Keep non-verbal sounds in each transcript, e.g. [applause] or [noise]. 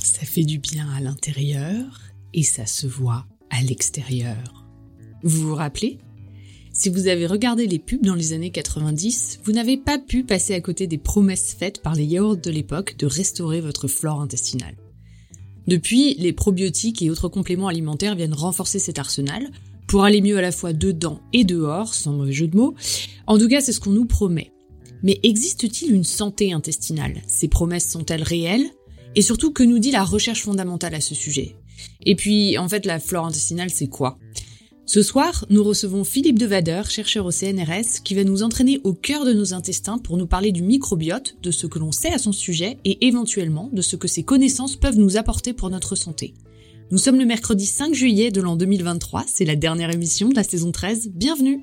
Ça fait du bien à l'intérieur et ça se voit à l'extérieur. Vous vous rappelez? Si vous avez regardé les pubs dans les années 90, vous n'avez pas pu passer à côté des promesses faites par les yaourts de l'époque de restaurer votre flore intestinale. Depuis, les probiotiques et autres compléments alimentaires viennent renforcer cet arsenal pour aller mieux à la fois dedans et dehors, sans mauvais jeu de mots. En tout cas, c'est ce qu'on nous promet. Mais existe-t-il une santé intestinale? Ces promesses sont-elles réelles? Et surtout, que nous dit la recherche fondamentale à ce sujet? Et puis, en fait, la flore intestinale, c'est quoi? Ce soir, nous recevons Philippe Devader, chercheur au CNRS, qui va nous entraîner au cœur de nos intestins pour nous parler du microbiote, de ce que l'on sait à son sujet et éventuellement de ce que ces connaissances peuvent nous apporter pour notre santé. Nous sommes le mercredi 5 juillet de l'an 2023, c'est la dernière émission de la saison 13, bienvenue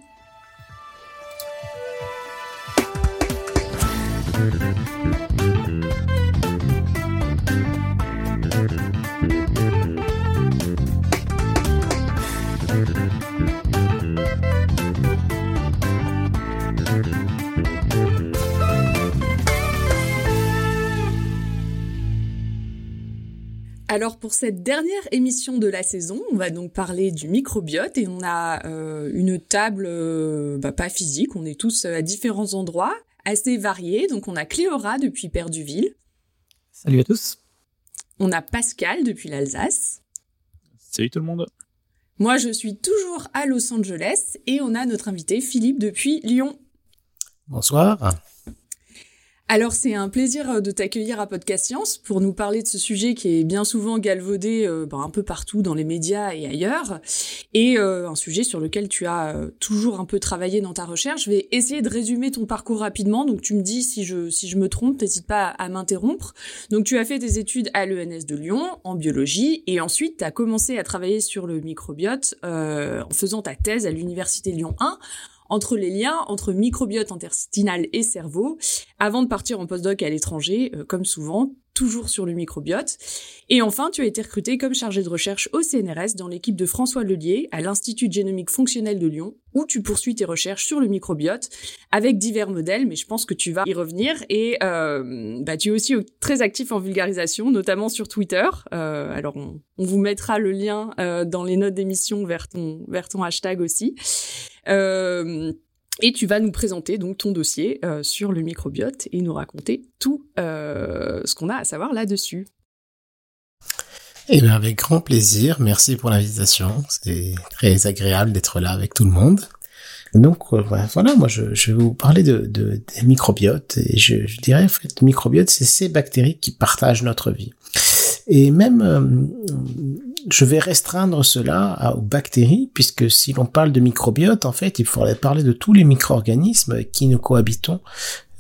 Alors pour cette dernière émission de la saison, on va donc parler du microbiote et on a euh, une table euh, bah, pas physique, on est tous à différents endroits, assez variés. Donc on a Cléora depuis Perduville. Salut à tous. On a Pascal depuis l'Alsace. Salut tout le monde. Moi je suis toujours à Los Angeles et on a notre invité Philippe depuis Lyon. Bonsoir. Alors c'est un plaisir euh, de t'accueillir à Podcast Science pour nous parler de ce sujet qui est bien souvent galvaudé euh, ben, un peu partout dans les médias et ailleurs, et euh, un sujet sur lequel tu as toujours un peu travaillé dans ta recherche. Je vais essayer de résumer ton parcours rapidement, donc tu me dis si je si je me trompe, n'hésite pas à, m'interrompre. Donc tu as fait des études à l'ENS de Lyon en biologie, et ensuite tu as commencé à travailler sur le microbiote en faisant ta thèse à l'université Lyon 1 entre les liens entre microbiote intestinal et cerveau, avant de partir en postdoc à l'étranger, euh, comme souvent, toujours sur le microbiote. Et enfin, tu as été recruté comme chargé de recherche au CNRS dans l'équipe de François Lelier à l'Institut génomique fonctionnel de Lyon, où tu poursuis tes recherches sur le microbiote avec divers modèles, mais je pense que tu vas y revenir. Et euh, bah, tu es aussi très actif en vulgarisation, notamment sur Twitter. Euh, alors, on, vous mettra le lien euh, dans les notes d'émission vers ton, vers ton hashtag aussi. Euh, et tu vas nous présenter donc ton dossier euh, sur le microbiote et nous raconter tout euh, ce qu'on a à savoir là-dessus. Eh bien, avec grand plaisir. Merci pour l'invitation. C'est très agréable d'être là avec tout le monde. Donc euh, voilà, moi je, vais vous parler de, de des microbiotes et je, dirais en fait le microbiote c'est ces bactéries qui partagent notre vie. Et même, je vais restreindre cela aux bactéries, puisque si l'on parle de microbiote, en fait, il faudrait parler de tous les micro-organismes qui nous cohabitons.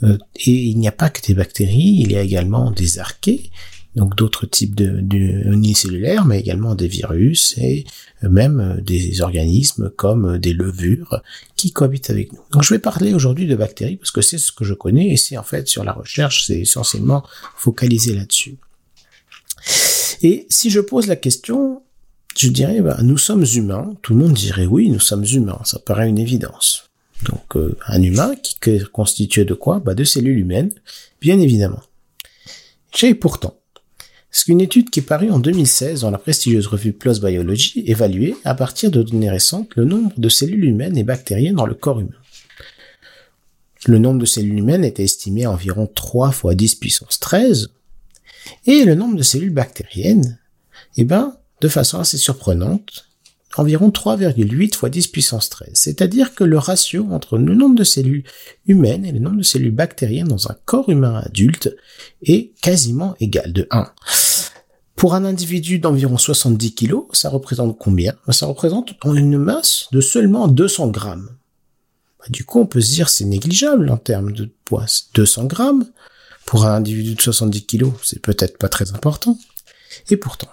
Euh, et il n'y a pas que des bactéries, il y a également des archées, donc d'autres types de, de unicellulaires, mais également des virus et même des organismes comme des levures qui cohabitent avec nous. Donc je vais parler aujourd'hui de bactéries parce que c'est ce que je connais et c'est en fait sur la recherche, c'est essentiellement focalisé là-dessus. Et si je pose la question, je dirais, bah, nous sommes humains. Tout le monde dirait oui, nous sommes humains. Ça paraît une évidence. Donc, euh, un humain qui est constitué de quoi? Bah, De cellules humaines, bien évidemment. Et pourtant, c'est qu'une étude qui est parue en 2016 dans la prestigieuse revue PLOS Biology évaluait, à partir de données récentes, le nombre de cellules humaines et bactériennes dans le corps humain. Le nombre de cellules humaines était estimé à environ 3 fois 10 puissance 13, et le nombre de cellules bactériennes, eh ben, de façon assez surprenante, environ 3,8 fois 10 puissance 13. C'est-à-dire que le ratio entre le nombre de cellules humaines et le nombre de cellules bactériennes dans un corps humain adulte est quasiment égal de 1. Pour un individu d'environ 70 kg, ça représente combien? Ben, Ça représente une masse de seulement 200 grammes. Ben, du coup, on peut se dire c'est négligeable en termes de poids. 200 grammes, pour un individu de 70 kg, c'est peut-être pas très important. Et pourtant,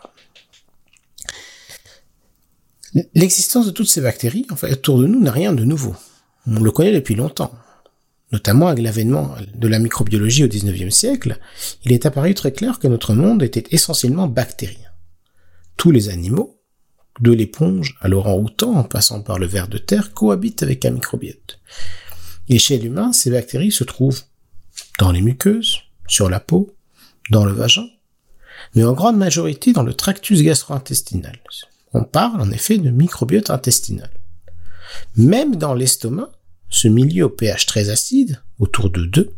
l'existence de toutes ces bactéries, en fait, autour de nous, n'a rien de nouveau. On le connaît depuis longtemps. Notamment avec l'avènement de la microbiologie au 19e siècle, il est apparu très clair que notre monde était essentiellement bactérien. Tous les animaux, de l'éponge à l'orang-outan en passant par le ver de terre, cohabitent avec un microbiote. Et chez l'humain, ces bactéries se trouvent dans les muqueuses, sur la peau, dans le vagin, mais en grande majorité dans le tractus gastro-intestinal. On parle en effet de microbiote intestinal. Même dans l'estomac, ce milieu au pH très acide, autour de 2,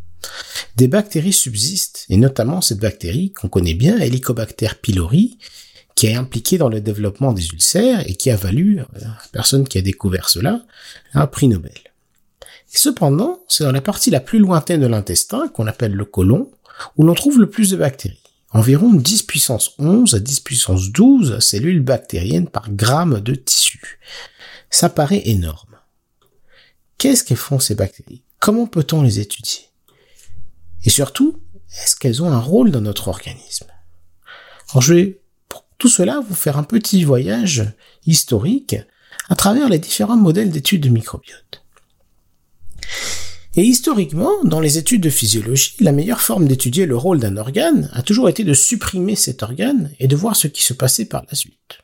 des bactéries subsistent, et notamment cette bactérie qu'on connaît bien, Helicobacter pylori, qui est impliquée dans le développement des ulcères et qui a valu à la personne qui a découvert cela un prix Nobel. Cependant, c'est dans la partie la plus lointaine de l'intestin, qu'on appelle le côlon, où l'on trouve le plus de bactéries. Environ 10 puissance 11 à 10 puissance 12 cellules bactériennes par gramme de tissu. Ça paraît énorme. Qu'est-ce qu'elles font ces bactéries? Comment peut-on les étudier? Et surtout, est-ce qu'elles ont un rôle dans notre organisme? Alors je vais pour tout cela vous faire un petit voyage historique à travers les différents modèles d'études de microbiote. Et historiquement, dans les études de physiologie, la meilleure forme d'étudier le rôle d'un organe a toujours été de supprimer cet organe et de voir ce qui se passait par la suite.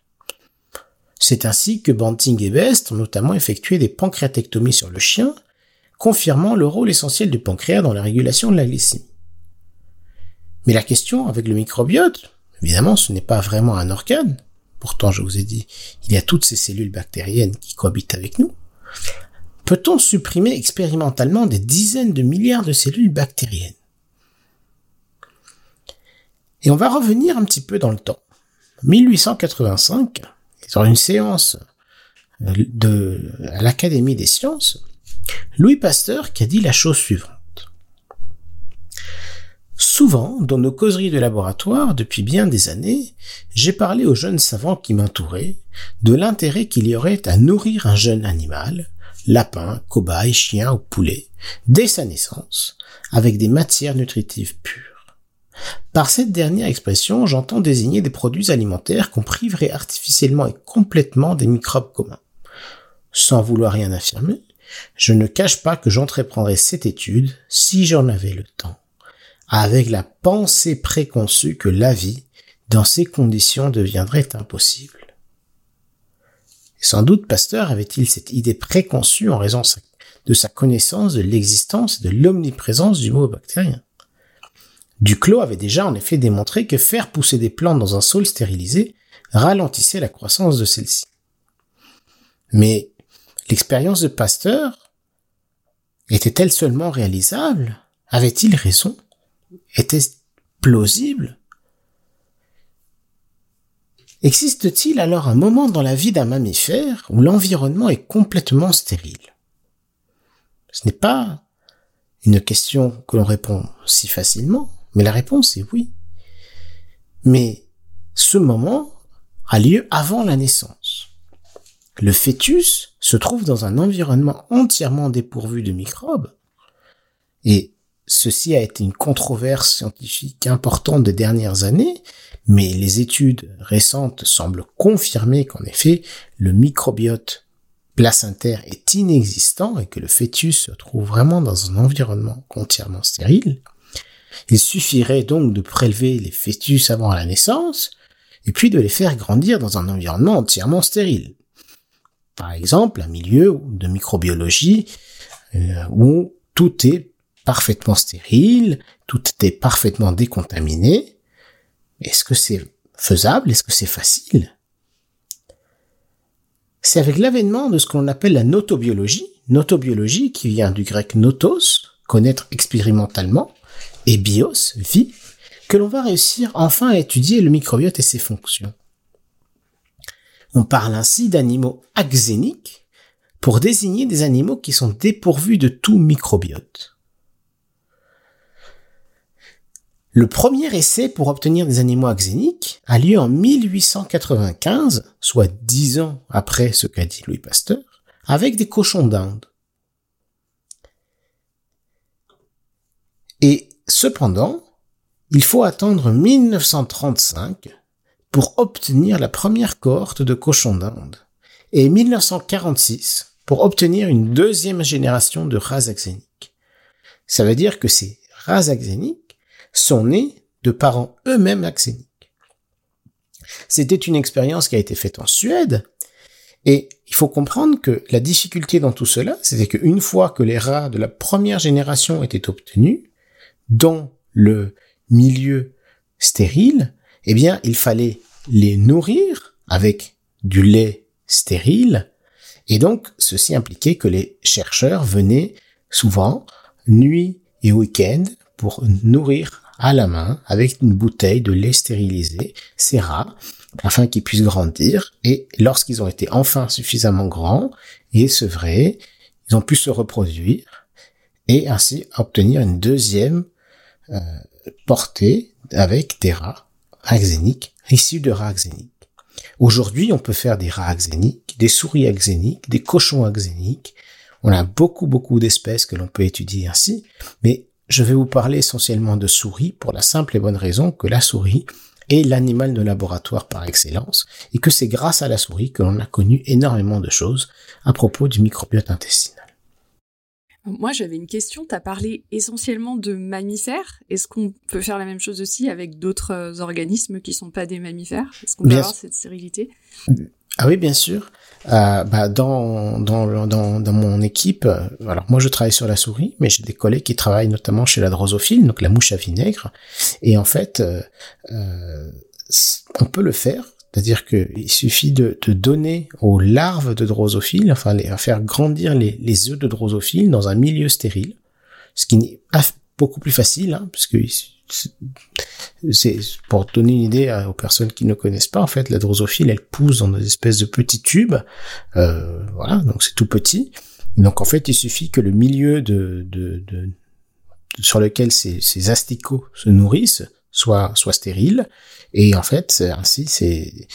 C'est ainsi que Banting et Best ont notamment effectué des pancréatectomies sur le chien, confirmant le rôle essentiel du pancréas dans la régulation de la glycémie. Mais la question avec le microbiote, évidemment ce n'est pas vraiment un organe, pourtant je vous ai dit, il y a toutes ces cellules bactériennes qui cohabitent avec nous, peut-on supprimer expérimentalement des dizaines de milliards de cellules bactériennes? Et on va revenir un petit peu dans le temps. 1885, sur une séance de, à l'Académie des sciences, Louis Pasteur qui a dit la chose suivante. Souvent, dans nos causeries de laboratoire, depuis bien des années, j'ai parlé aux jeunes savants qui m'entouraient de l'intérêt qu'il y aurait à nourrir un jeune animal, lapin, cobaye, chien ou poulet, dès sa naissance, avec des matières nutritives pures. Par cette dernière expression, j'entends désigner des produits alimentaires qu'on priverait artificiellement et complètement des microbes communs. Sans vouloir rien affirmer, je ne cache pas que j'entreprendrais cette étude, si j'en avais le temps, avec la pensée préconçue que la vie, dans ces conditions, deviendrait impossible. Sans doute Pasteur avait-il cette idée préconçue en raison de sa connaissance de l'existence et de l'omniprésence du mot bactérien. Duclos avait déjà en effet démontré que faire pousser des plantes dans un sol stérilisé ralentissait la croissance de celles-ci. Mais l'expérience de Pasteur était-elle seulement réalisable? Avait-il raison? Était-ce plausible? Existe-t-il alors un moment dans la vie d'un mammifère où l'environnement est complètement stérile? Ce n'est pas une question que l'on répond si facilement. Mais la réponse est oui. Mais ce moment a lieu avant la naissance. Le fœtus se trouve dans un environnement entièrement dépourvu de microbes et ceci a été une controverse scientifique importante des dernières années, mais les études récentes semblent confirmer qu'en effet, le microbiote placentaire est inexistant et que le fœtus se trouve vraiment dans un environnement entièrement stérile. Il suffirait donc de prélever les fœtus avant la naissance, et puis de les faire grandir dans un environnement entièrement stérile. Par exemple, un milieu de microbiologie euh, où tout est parfaitement stérile, tout est parfaitement décontaminé. Est-ce que c'est faisable? Est-ce que c'est facile? C'est avec l'avènement de ce qu'on appelle la notobiologie, notobiologie qui vient du grec notos, connaître expérimentalement, et bios, vie, que l'on va réussir enfin à étudier le microbiote et ses fonctions. On parle ainsi d'animaux axéniques pour désigner des animaux qui sont dépourvus de tout microbiote. Le premier essai pour obtenir des animaux axéniques a lieu en 1895, soit dix ans après ce qu'a dit Louis Pasteur, avec des cochons d'Inde. Et Cependant, il faut attendre 1935 pour obtenir la première cohorte de cochons d'Inde et 1946 pour obtenir une deuxième génération de races axéniques. Ça veut dire que ces races axéniques sont nées de parents eux-mêmes axéniques. C'était une expérience qui a été faite en Suède et il faut comprendre que la difficulté dans tout cela, c'était qu'une fois que les rats de la première génération étaient obtenus, dans le milieu stérile, eh bien, il fallait les nourrir avec du lait stérile, et donc ceci impliquait que les chercheurs venaient souvent, nuit et week-end, pour nourrir à la main avec une bouteille de lait stérilisé ces rats afin qu'ils puissent grandir et lorsqu'ils ont été enfin suffisamment grands et sevrés, ils ont pu se reproduire et ainsi obtenir une deuxième euh, portée avec des rats axéniques issus de rats axéniques. Aujourd'hui, on peut faire des rats axéniques, des souris axéniques, des cochons axéniques. On a beaucoup, beaucoup d'espèces que l'on peut étudier ainsi, mais je vais vous parler essentiellement de souris pour la simple et bonne raison que la souris est l'animal de laboratoire par excellence et que c'est grâce à la souris que l'on a connu énormément de choses à propos du microbiote intestinal. Moi, j'avais une question. Tu as parlé essentiellement de mammifères. Est-ce qu'on peut faire la même chose aussi avec d'autres euh, organismes qui sont pas des mammifères? Est-ce qu'on peut avoir cette stérilité? Ah oui, bien sûr. Euh, bah, dans, dans, dans, dans, mon équipe, euh, alors moi je travaille sur la souris, mais j'ai des collègues qui travaillent notamment chez la drosophile, donc la mouche à vinaigre. Et en fait, euh, euh on peut le faire c'est-à-dire qu'il suffit de, de, donner aux larves de drosophiles, enfin les, à faire grandir les, les œufs de drosophiles dans un milieu stérile, ce qui n'est pas beaucoup plus facile, hein, parce c'est pour donner une idée aux personnes qui ne connaissent pas, en fait, la drosophile, elle pousse dans des espèces de petits tubes, euh, voilà, donc c'est tout petit. donc en fait, il suffit que le milieu de, de, de sur lequel ces, ces asticots se nourrissent soit soit stérile et en fait ainsi ces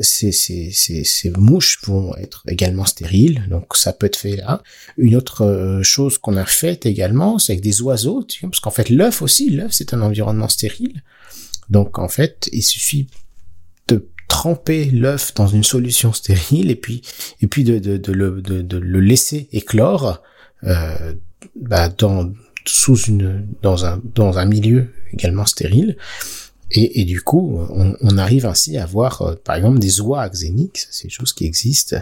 ces, ces, ces, ces, mouches vont être également stériles, donc ça peut être fait là. Une autre euh, chose qu'on a faite également, c'est avec des oiseaux, tu vois, parce qu'en fait l'œuf aussi, l'œuf c'est un environnement stérile. Donc en fait, il suffit de tremper l'œuf dans une solution stérile et puis et puis de, de, de, le, de, de le laisser éclore euh, bah, dans sous une dans un dans un milieu également stérile. Et, et du coup, on, on, arrive ainsi à avoir, euh, par exemple, des oies axéniques, c'est des choses qui existent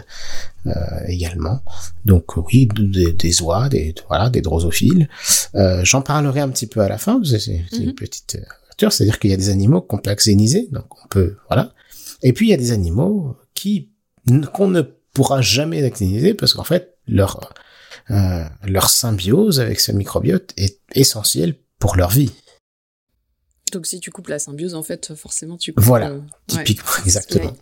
euh, également. Donc oui, des, des, oies, des voilà, des drosophiles. Euh, J'en parlerai un petit peu à la fin. C'est une mhm. petite c'est-à-dire qu'il y a des animaux qu'on peut axéniser, donc on peut voilà. Et puis il y a des animaux qui qu'on ne pourra jamais axéniser parce qu'en fait leur euh, leur symbiose avec ce microbiote est essentielle pour leur vie. Donc si tu coupes la symbiose, en fait, forcément tu coupes. Voilà, euh, typiquement, exactement.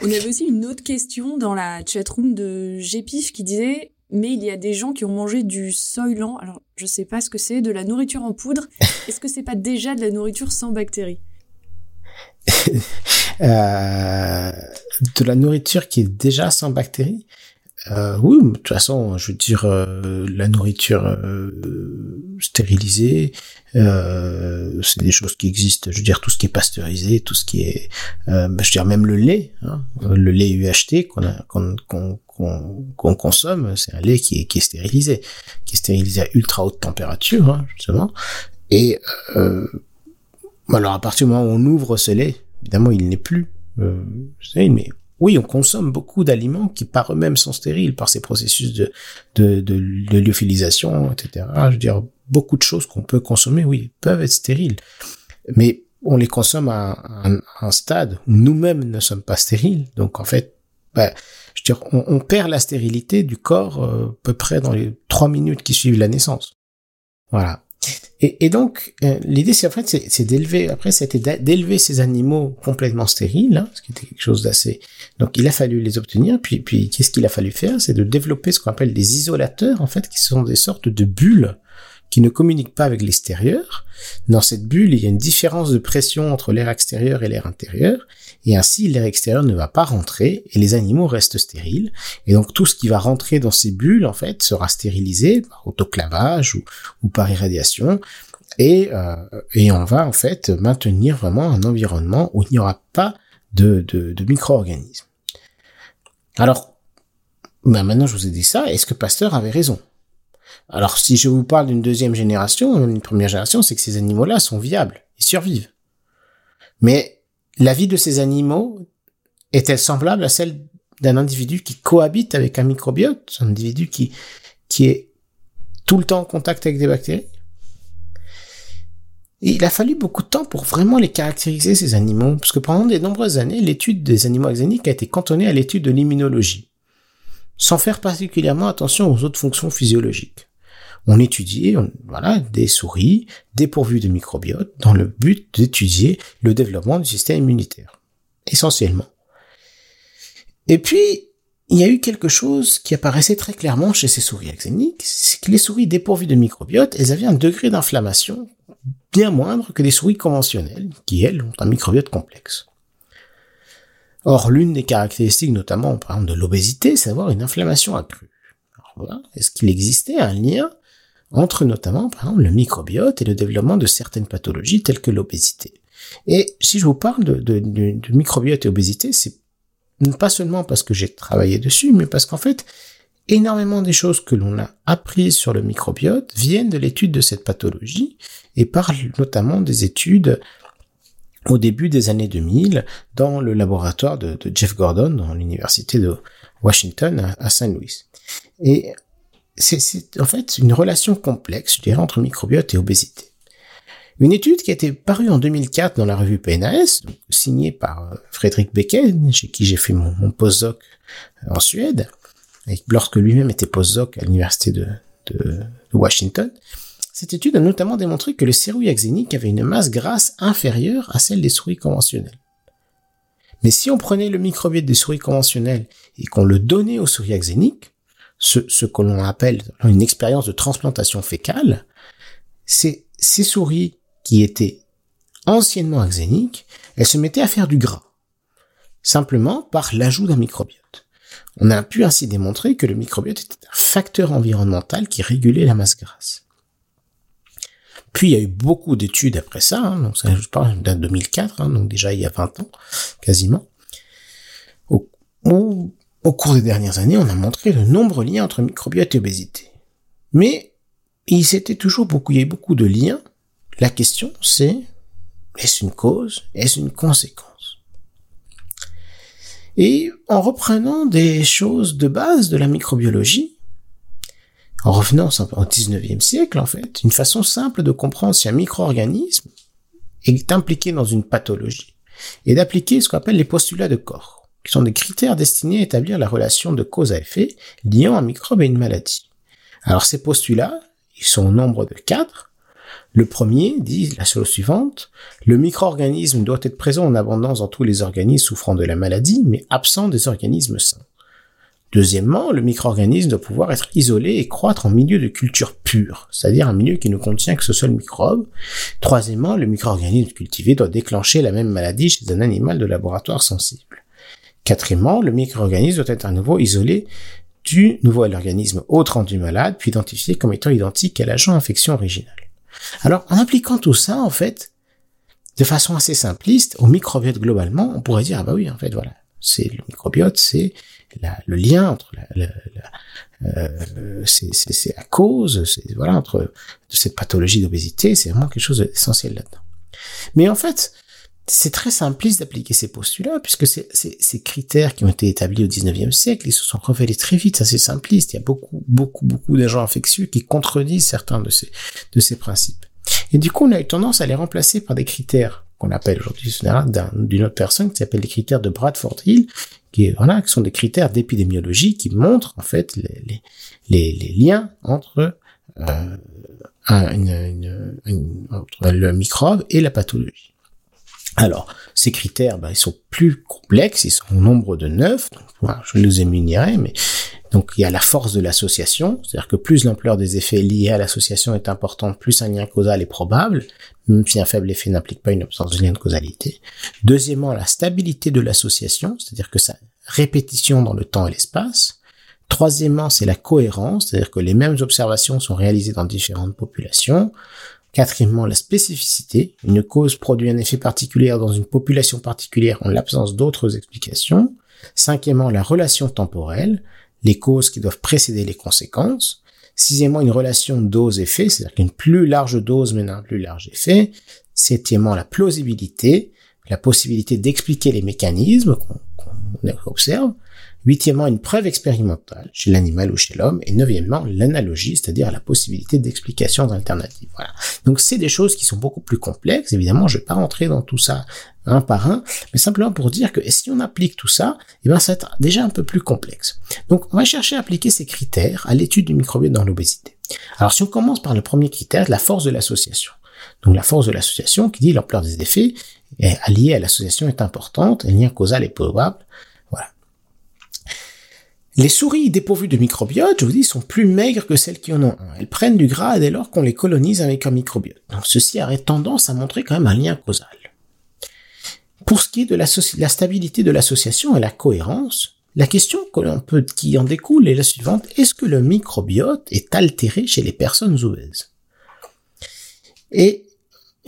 On avait aussi une autre question dans la chatroom de Gpif qui disait mais il y a des gens qui ont mangé du soylan. Alors, je sais pas ce que c'est, de la nourriture en poudre. [laughs] Est-ce que c'est pas déjà de la nourriture sans bactéries [laughs] euh, De la nourriture qui est déjà sans bactéries? Euh, oui, de toute façon, je veux dire, euh, la nourriture euh, stérilisée, euh, c'est des choses qui existent. Je veux dire, tout ce qui est pasteurisé, tout ce qui est, bah, je veux dire, même le lait, hein, le lait UHT qu'on qu'on consomme, c'est un lait qui est, qui est stérilisé, qui est stérilisé à ultra haute température, hein, justement. Et alors, à partir du moment où on ouvre ce lait, évidemment, il n'est plus, euh, mais oui, on consomme beaucoup d'aliments qui par eux-mêmes sont stériles par ces processus de, de, de, de lyophilisation, etc. Je veux dire, beaucoup de choses qu'on peut consommer, oui, peuvent être stériles. Mais on les consomme à, un, stade où nous-mêmes ne sommes pas stériles. Donc en fait, bah, je veux dire, on, on, perd la stérilité du corps euh, à peu près dans les trois minutes qui suivent la naissance. Voilà. Et, donc, euh, l'idée, c'est en fait, c'est d'élever, après, c'était d'élever ces animaux complètement stériles, hein, ce qui était quelque chose d'assez... Donc, il a fallu les obtenir, puis, puis qu'est-ce qu'il a fallu faire? C'est de développer ce qu'on appelle des isolateurs, en fait, qui sont des sortes de bulles qui ne communiquent pas avec l'extérieur. Dans cette bulle, il y a une différence de pression entre l'air extérieur et l'air intérieur, et ainsi l'air extérieur ne va pas rentrer et les animaux restent stériles. Et donc tout ce qui va rentrer dans ces bulles, en fait, sera stérilisé par autoclavage ou, ou par irradiation. Et, euh, et on va en fait maintenir vraiment un environnement où il n'y aura pas de, de, de micro-organismes. Alors, ben maintenant je vous ai dit ça, est-ce que Pasteur avait raison? Alors, si je vous parle d'une deuxième génération, une première génération, c'est que ces animaux-là sont viables, ils survivent. Mais la vie de ces animaux est-elle semblable à celle d'un individu qui cohabite avec un microbiote, un individu qui, qui est tout le temps en contact avec des bactéries? Il a fallu beaucoup de temps pour vraiment les caractériser, ces animaux, parce que pendant de nombreuses années, l'étude des animaux axéniques a été cantonnée à l'étude de l'immunologie, sans faire particulièrement attention aux autres fonctions physiologiques. On étudiait, voilà, des souris dépourvues de microbiote dans le but d'étudier le développement du système immunitaire, essentiellement. Et puis, il y a eu quelque chose qui apparaissait très clairement chez ces souris axéniques, c'est que les souris dépourvues de microbiote, elles avaient un degré d'inflammation bien moindre que des souris conventionnelles, qui elles ont un microbiote complexe. Or, l'une des caractéristiques notamment par exemple de l'obésité, c'est d'avoir une inflammation accrue. Voilà. Est-ce qu'il existait un lien entre notamment par exemple le microbiote et le développement de certaines pathologies telles que l'obésité? Et si je vous parle de, de microbiote et obésité, c'est pas seulement parce que j'ai travaillé dessus, mais parce qu'en fait, énormément des choses que l'on a apprises sur le microbiote viennent de l'étude de cette pathologie et parlent notamment des études au début des années 2000 dans le laboratoire de, Jeff Gordon dans l'université de Washington à, Saint Louis. Et c'est en fait une relation complexe, je dirais, entre microbiote et obésité. Une étude qui a été parue en 2004 dans la revue PNAS, signée par euh, Frédéric Becquet, chez qui j'ai fait mon, postdoc euh, en Suède, et lorsque lui-même était postdoc à l'université de, Washington, cette étude a notamment démontré que le sérouille axénique avait une masse grasse inférieure à celle des souris conventionnelles. Mais si on prenait le microbiote des souris conventionnelles et qu'on le donnait aux souris axéniques, ce, que l'on appelle une expérience de transplantation fécale, c'est ces souris qui étaient anciennement axéniques, elles se mettaient à faire du gras, simplement par l'ajout d'un microbiote. On a pu ainsi démontrer que le microbiote était un facteur environnemental qui régulait la masse grasse. Puis il y a eu beaucoup d'études après ça, hein, donc ça je parle d'un 2004, hein, donc déjà il y a 20 ans quasiment. Au, au, cours des dernières années, on a montré de nombreux liens entre microbiote et obésité. Mais il il y a eu beaucoup de liens, la question c'est, est-ce une cause, est-ce une conséquence? Et en reprenant des choses de base de la microbiologie, en revenant au 19e siècle en fait, une façon simple de comprendre si un micro-organisme est impliqué dans une pathologie et d'appliquer ce qu'on appelle les postulats de corps, qui sont des critères destinés à établir la relation de cause à effet liant un microbe et une maladie. Alors ces postulats, ils sont au nombre de quatre, le premier dit la chose suivante, le micro-organisme doit être présent en abondance dans tous les organismes souffrant de la maladie, mais absent des organismes sains. Deuxièmement, le micro-organisme doit pouvoir être isolé et croître en milieu de culture pure, c'est-à-dire un milieu qui ne contient que ce seul microbe. Troisièmement, le micro-organisme cultivé doit déclencher la même maladie chez un animal de laboratoire sensible. Quatrièmement, le micro-organisme doit être à nouveau isolé du nouveau organisme autre rendu malade, puis identifié comme étant identique à l'agent infection original. Alors, en appliquant tout ça, en fait, de façon assez simpliste, au microbiote globalement, on pourrait dire, ah bah oui, en fait, voilà, c'est le microbiote, c'est le lien entre la, euh, c'est à cause, c'est voilà, entre de cette pathologie d'obésité, c'est vraiment quelque chose d'essentiel là-dedans. Mais en fait, c'est très simpliste d'appliquer ces postulats, puisque ces, ces, critères qui ont été établis au 19e siècle, ils se sont révélés très vite assez simplistes. Il y a beaucoup, beaucoup, beaucoup d'agents infectieux qui contredisent certains de ces, de ces principes. Et du coup, on a eu tendance à les remplacer par des critères qu'on appelle aujourd'hui d'une autre personne, qui s'appelle les critères de Bradford Hill, qui, voilà, qui sont des critères d'épidémiologie qui montrent en fait les, les, les, liens entre, euh, une, une, entre le microbe et la pathologie. Alors, ces critères, ben, ils sont plus complexes, ils sont au nombre de neuf, donc, je les émunirai, mais donc il y a la force de l'association, c'est-à-dire que plus l'ampleur des effets liés à l'association est importante, plus un lien causal est probable, même si un faible effet n'implique pas une absence de lien de causalité. Deuxièmement, la stabilité de l'association, c'est-à-dire que sa répétition dans le temps et l'espace. Troisièmement, c'est la cohérence, c'est-à-dire que les mêmes observations sont réalisées dans différentes populations. Quatrièmement, la spécificité. Une cause produit un effet particulier dans une population particulière en l'absence d'autres explications. Cinquièmement, la relation temporelle. Les causes qui doivent précéder les conséquences. Sixièmement, une relation dose-effet, c'est-à-dire qu'une plus large dose mène à un plus large effet. Septièmement, la plausibilité, la possibilité d'expliquer les mécanismes qu'on observe. Huitièmement, une preuve expérimentale chez l'animal ou chez l'homme. Et neuvièmement, l'analogie, c'est-à-dire la possibilité d'explications alternatives. Voilà. Donc c'est des choses qui sont beaucoup plus complexes. Évidemment, je vais pas rentrer dans tout ça un par un, mais simplement pour dire que si on applique tout ça, eh ben, ça va être déjà un peu plus complexe. Donc, on va chercher à appliquer ces critères à l'étude du microbiote dans l'obésité. Alors, si on commence par le premier critère, la force de l'association. Donc, la force de l'association qui dit l'ampleur des effets liée à l'association est importante, le lien causal est probable. Les souris dépourvues de microbiote, je vous dis, sont plus maigres que celles qui en ont un. Elles prennent du gras dès lors qu'on les colonise avec un microbiote. Donc ceci aurait tendance à montrer quand même un lien causal. Pour ce qui est de la, stabilité de l'association et la cohérence, la question qui en découle est la suivante. Est-ce que le microbiote est altéré chez les personnes obèses? Et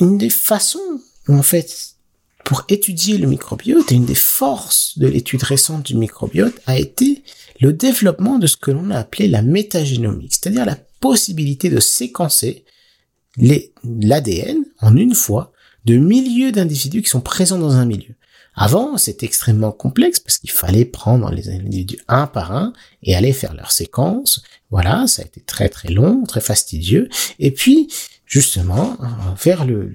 une des façons, en fait, pour étudier le microbiote, et une des forces de l'étude récente du microbiote a été le développement de ce que l'on a appelé la métagénomique, c'est-à-dire la possibilité de séquencer l'ADN en une fois de milliers d'individus qui sont présents dans un milieu. Avant, c'était extrêmement complexe parce qu'il fallait prendre les individus un par un et aller faire leur séquence. Voilà, ça a été très très long, très fastidieux. Et puis, justement, vers le,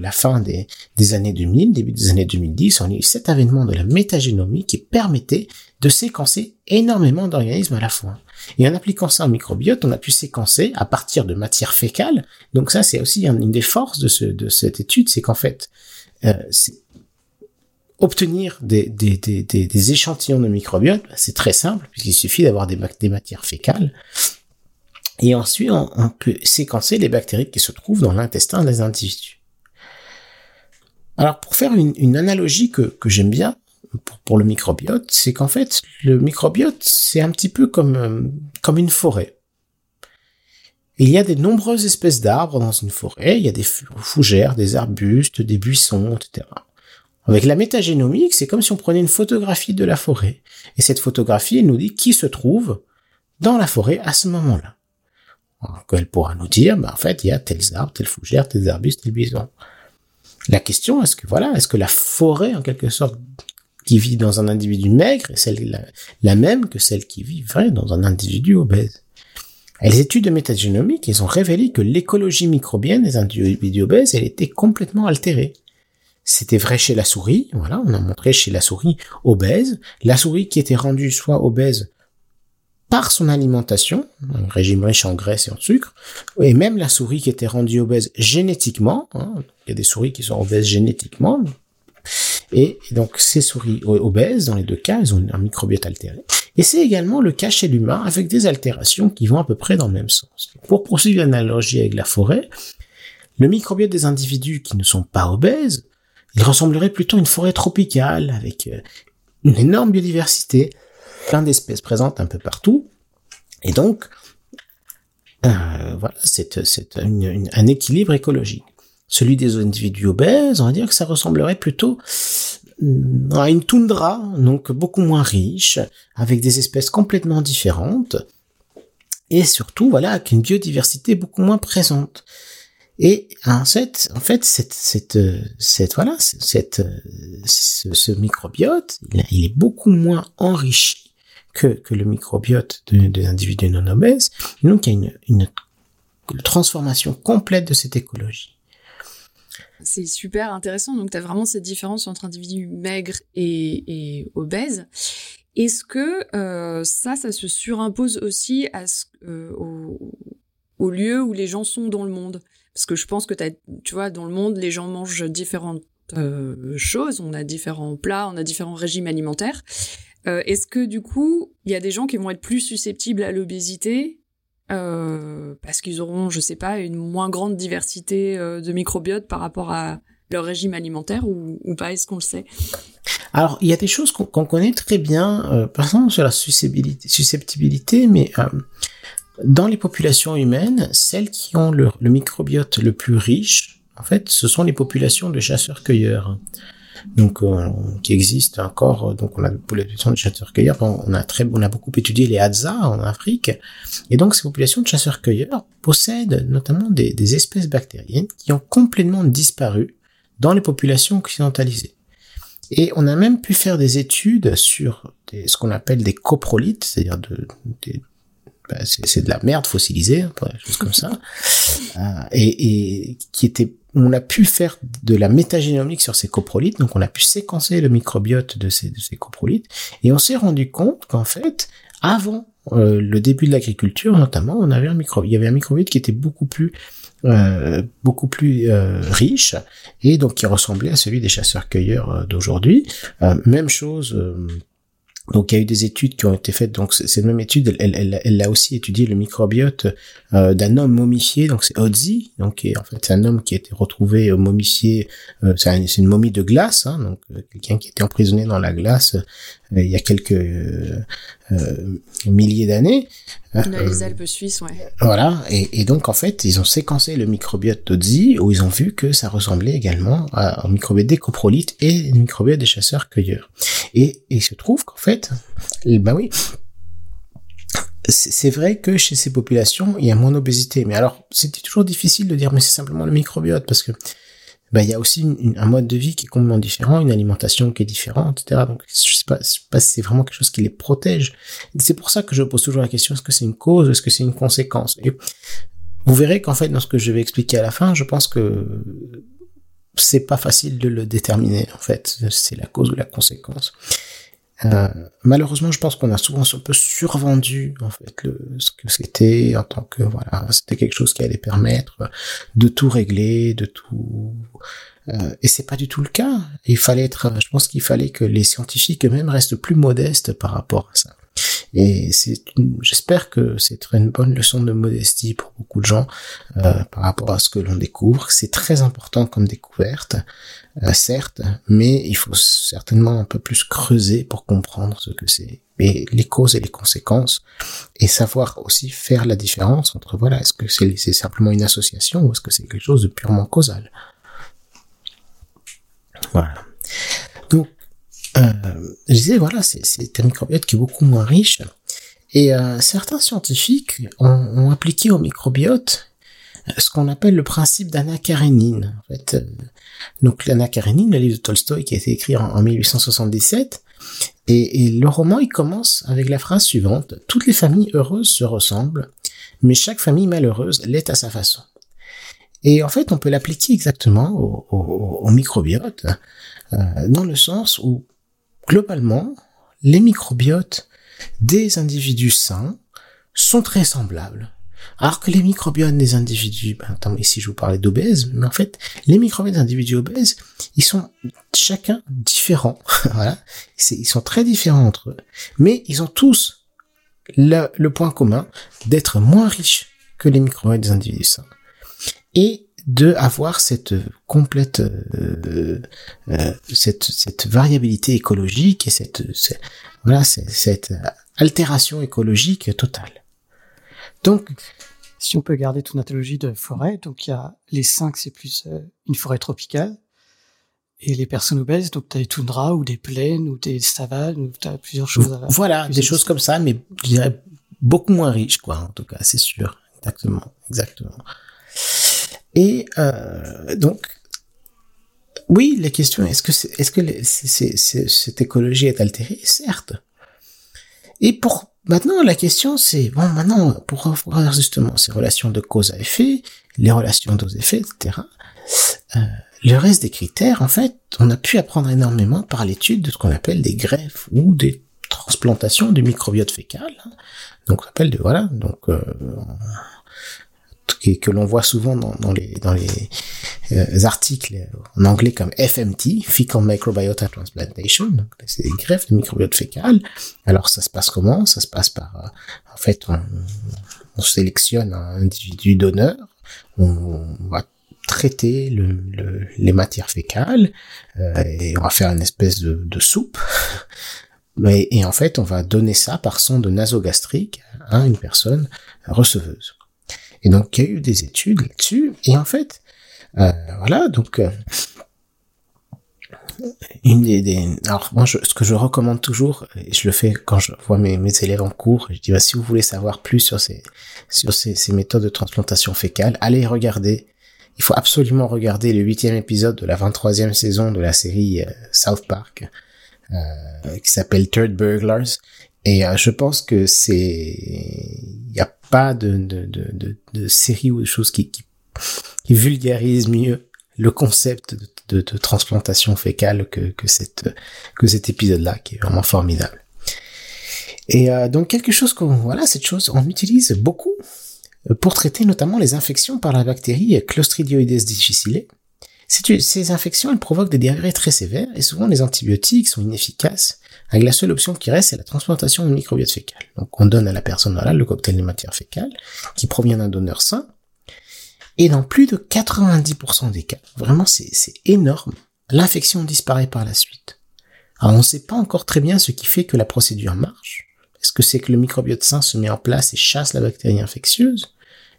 la fin des, des, années 2000, début des années 2010, on a eu cet avènement de la métagénomie qui permettait de séquencer énormément d'organismes à la fois. Et en appliquant ça au microbiote, on a pu séquencer à partir de matière fécale. Donc ça, c'est aussi une des forces de, ce, de cette étude, c'est qu'en fait, euh, obtenir des, des, des, des, échantillons de microbiote, bah, c'est très simple, puisqu'il suffit d'avoir des, des matières fécales. Et ensuite, on, peut séquencer les bactéries qui se trouvent dans l'intestin des individus. Alors, pour faire une, une analogie que, que j'aime bien pour, pour, le microbiote, c'est qu'en fait, le microbiote, c'est un petit peu comme, euh, comme une forêt. Il y a de nombreuses espèces d'arbres dans une forêt, il y a des fougères, des arbustes, des buissons, etc. Avec la métagénomique, c'est comme si on prenait une photographie de la forêt. Et cette photographie, elle nous dit qui se trouve dans la forêt à ce moment-là. Elle pourra nous dire, ben, en fait, il y a tels arbres, telles fougères, tels arbustes, tels buissons. La question, est-ce que voilà, est-ce que la forêt, en quelque sorte, qui vit dans un individu maigre est celle la, même que celle qui vivrait dans un individu obèse? Les études de métagénomique, ils ont révélé que l'écologie microbienne des individus obèses, elle était complètement altérée. C'était vrai chez la souris, voilà, on a montré chez la souris obèse, la souris qui était rendue soit obèse par son alimentation, un régime riche en graisse et en sucre, et même la souris qui était rendue obèse génétiquement, hein, il y a des souris qui sont obèses génétiquement, et donc ces souris obèses, dans les deux cas, elles ont un microbiote altéré. Et c'est également le cas chez l'humain avec des altérations qui vont à peu près dans le même sens. Pour poursuivre l'analogie avec la forêt, le microbiote des individus qui ne sont pas obèses il ressemblerait plutôt à une forêt tropicale avec euh, une énorme biodiversité, plein d'espèces présentes un peu partout. Et donc, euh, voilà, c'est, un équilibre écologique. Celui des individus obèses, on va dire que ça ressemblerait plutôt mm, à une toundra, donc beaucoup moins riche, avec des espèces complètement différentes, et surtout, voilà, avec une biodiversité beaucoup moins présente. Et en fait, en fait, cette, voilà, cette, ce, ce microbiote, il, est beaucoup moins enrichi que, le microbiote des individus non obèses. donc, il y a une, une transformation complète de cette écologie. C'est super intéressant. Donc, tu as vraiment cette différence entre individus maigres et, obèses. Est-ce que euh, ça, ça se surimpose aussi à euh, au, lieu où les gens sont dans le monde? Parce que je pense que tu vois, dans le monde, les gens mangent différentes euh, choses. On a différents plats, on a différents régimes alimentaires. Euh, est-ce que du coup, il y a des gens qui vont être plus susceptibles à l'obésité euh, parce qu'ils auront, je sais pas, une moins grande diversité de microbiote par rapport à leur régime alimentaire ou, pas? Est-ce qu'on le sait? Alors, il y a des choses qu'on connaît très bien, par exemple sur la susceptibilité mais dans les populations humaines, celles qui ont le, microbiote le plus riche, en fait, ce sont les populations de chasseurs-cueilleurs. Donc, euh, qui existent encore. Donc, on a la population de chasseurs-cueilleurs. On a très, on a beaucoup étudié les Hadza en Afrique. Et donc, ces populations de chasseurs-cueilleurs possèdent notamment des, des espèces bactériennes qui ont complètement disparu dans les populations occidentalisées. Et on a même pu faire des études sur ce qu'on appelle des coprolites, c'est-à-dire de, bah, c'est de la merde fossilisée, hein, des choses comme ça, euh, [laughs] et, et qui était on a pu faire de la métagénomique sur ces coprolites, donc on a pu séquencer le microbiote de ces, coprolites, et on s'est rendu compte qu'en fait, avant euh, le début de l'agriculture notamment, il y avait un microbiote qui était beaucoup plus euh, euh, riche et donc qui ressemblait à celui des chasseurs-cueilleurs d'aujourd'hui. même chose donc il y a eu des études qui ont été faites. Donc cette même étude, elle, elle, elle, a aussi étudié le microbiote euh, d'un homme momifié. Donc c'est Odzi. Donc en fait c'est un homme qui a été retrouvé euh, momifié. Euh, c'est une momie de glace. Hein, donc quelqu'un qui était emprisonné dans la glace il y a quelques milliers d'années. Dans les Alpes suisses, ouais. Voilà. Et, et, donc en fait ils ont séquencé le microbiote d'Odzi où ils ont vu que ça ressemblait également au microbiote des coprolites et au microbiote des chasseurs-cueilleurs. Et, il se trouve qu'en fait, bah oui, c'est vrai que chez ces populations, il y a moins d'obésité. Mais alors, c'était toujours difficile de dire, mais c'est simplement le microbiote, parce que bah, il y a aussi un mode de vie qui est complètement différent, une alimentation qui est différente, etc. Donc, je sais pas, sais pas si c'est vraiment quelque chose qui les protège. C'est pour ça que je pose toujours la question, est-ce que c'est une cause, est-ce que c'est une conséquence? Vous verrez qu'en fait, dans ce que je vais expliquer à la fin, je pense que c'est pas facile de le déterminer en fait, c'est la cause ou la conséquence. Euh, malheureusement, je pense qu'on a souvent un peu survendu en fait le, ce que c'était en tant que voilà, c'était quelque chose qui allait permettre de tout régler, de tout. Euh, et c'est pas du tout le cas. Il fallait être, je pense qu'il fallait que les scientifiques eux-mêmes restent plus modestes par rapport à ça. Et c'est, j'espère que c'est une bonne leçon de modestie pour beaucoup de gens euh, par rapport à ce que l'on découvre. C'est très important comme découverte, euh, certes, mais il faut certainement un peu plus creuser pour comprendre ce que c'est, et les causes et les conséquences, et savoir aussi faire la différence entre voilà, est-ce que c'est, c'est simplement une association ou est-ce que c'est quelque chose de purement causal? Voilà. Donc euh, je disais, voilà, c'est un microbiote qui est beaucoup moins riche. Et euh, certains scientifiques ont, appliqué au microbiote euh, ce qu'on appelle le principe d'Anna Karenine. En fait, donc l'Anna Karenine, le livre de Tolstoï qui a été écrit en, 1877, et, et, le roman il commence avec la phrase suivante toutes les familles heureuses se ressemblent, mais chaque famille malheureuse l'est à sa façon. Et en fait, on peut l'appliquer exactement au, au, au microbiote, euh, dans le sens où globalement, les microbiotes des individus sains sont très semblables. Alors que les microbiotes des individus, ben, attends, ici je vous parlais d'obèses, mais en fait, les microbiotes des individus obèses, ils sont chacun différents. [laughs] voilà. Ils sont très différents entre eux. Mais ils ont tous le, le point commun d'être moins riches que les microbiotes des individus sains. Et de avoir cette complète euh, euh, cette, cette variabilité écologique et cette, voilà cette, altération écologique totale. Donc si on peut garder ton analogie de forêt, donc il y a les cinq c'est plus euh, une forêt tropicale et les personnes obèses, donc tu as des toundras ou des plaines ou des savanes ou tu as plusieurs choses. À, voilà, des choses comme ça, mais je dirais beaucoup moins riches, quoi, en tout cas, c'est sûr. Exactement, exactement. Et euh, donc, oui, la question est-ce que c'est, est-ce que cette écologie est altérée? Certes. Et pour maintenant, la question c'est bon, maintenant pour voir justement ces relations de cause à effet, les relations aux effets, etc. Euh, le reste des critères, en fait, on a pu apprendre énormément par l'étude de ce qu'on appelle des greffes ou des transplantations du microbiote fécal. Donc, on appelle de voilà, donc euh, que, l'on voit souvent dans, les, dans les euh, articles en anglais comme FMT, Fecal Microbiota Transplantation, c'est des greffes de microbiote fécal. Alors ça se passe comment? Ça se passe par, euh, en fait, on, sélectionne un individu donneur, on, va traiter le, les matières fécales euh, et on va faire une espèce de, de soupe. [laughs] Et, et, en fait, on va donner ça par sonde nasogastrique à une personne receveuse. Et donc il y a eu des études là-dessus. Et en fait, euh, voilà, donc euh, une des, des, alors moi je, ce que je recommande toujours et je le fais quand je vois mes, mes élèves en cours je dis bah, si vous voulez savoir plus sur ces sur ces, ces méthodes de transplantation fécale allez regarder il faut absolument regarder le huitième épisode de la 23e saison de la série euh, South Park euh, qui s'appelle Third Burglars. Et euh, je pense que c'est, il n'y a pas de, de, de, de, série ou de choses qui, qui, qui vulgarise mieux le concept de, de, transplantation fécale que, que, cette, que cet épisode-là, qui est vraiment formidable. Et euh, donc quelque chose qu'on, voilà, cette chose, on utilise beaucoup pour traiter notamment les infections par la bactérie Clostridioides difficile. Ces infections, elles provoquent des diarrhées très sévères et souvent les antibiotiques sont inefficaces. La seule option qui reste, c'est la transplantation de microbiote fécal. Donc on donne à la personne voilà, le cocktail de matière fécale qui provient d'un donneur sain. Et dans plus de 90% des cas, vraiment c'est énorme, l'infection disparaît par la suite. Alors on ne sait pas encore très bien ce qui fait que la procédure marche. Est-ce que c'est que le microbiote sain se met en place et chasse la bactérie infectieuse?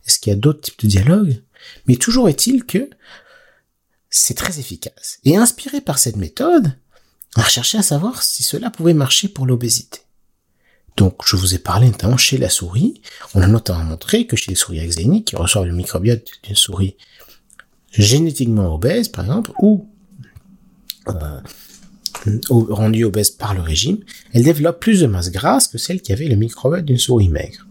Est-ce qu'il y a d'autres types de dialogues? Mais toujours est-il que c'est très efficace. Et inspiré par cette méthode, on a recherché à savoir si cela pouvait marcher pour l'obésité. Donc, je vous ai parlé notamment chez la souris. On a notamment montré que chez les souris axéniques qui reçoivent le microbiote d'une souris génétiquement obèse, par exemple, ou euh, rendue obèse par le régime, elle développe plus de masse grasse que celle qui avait le microbiote d'une souris maigre.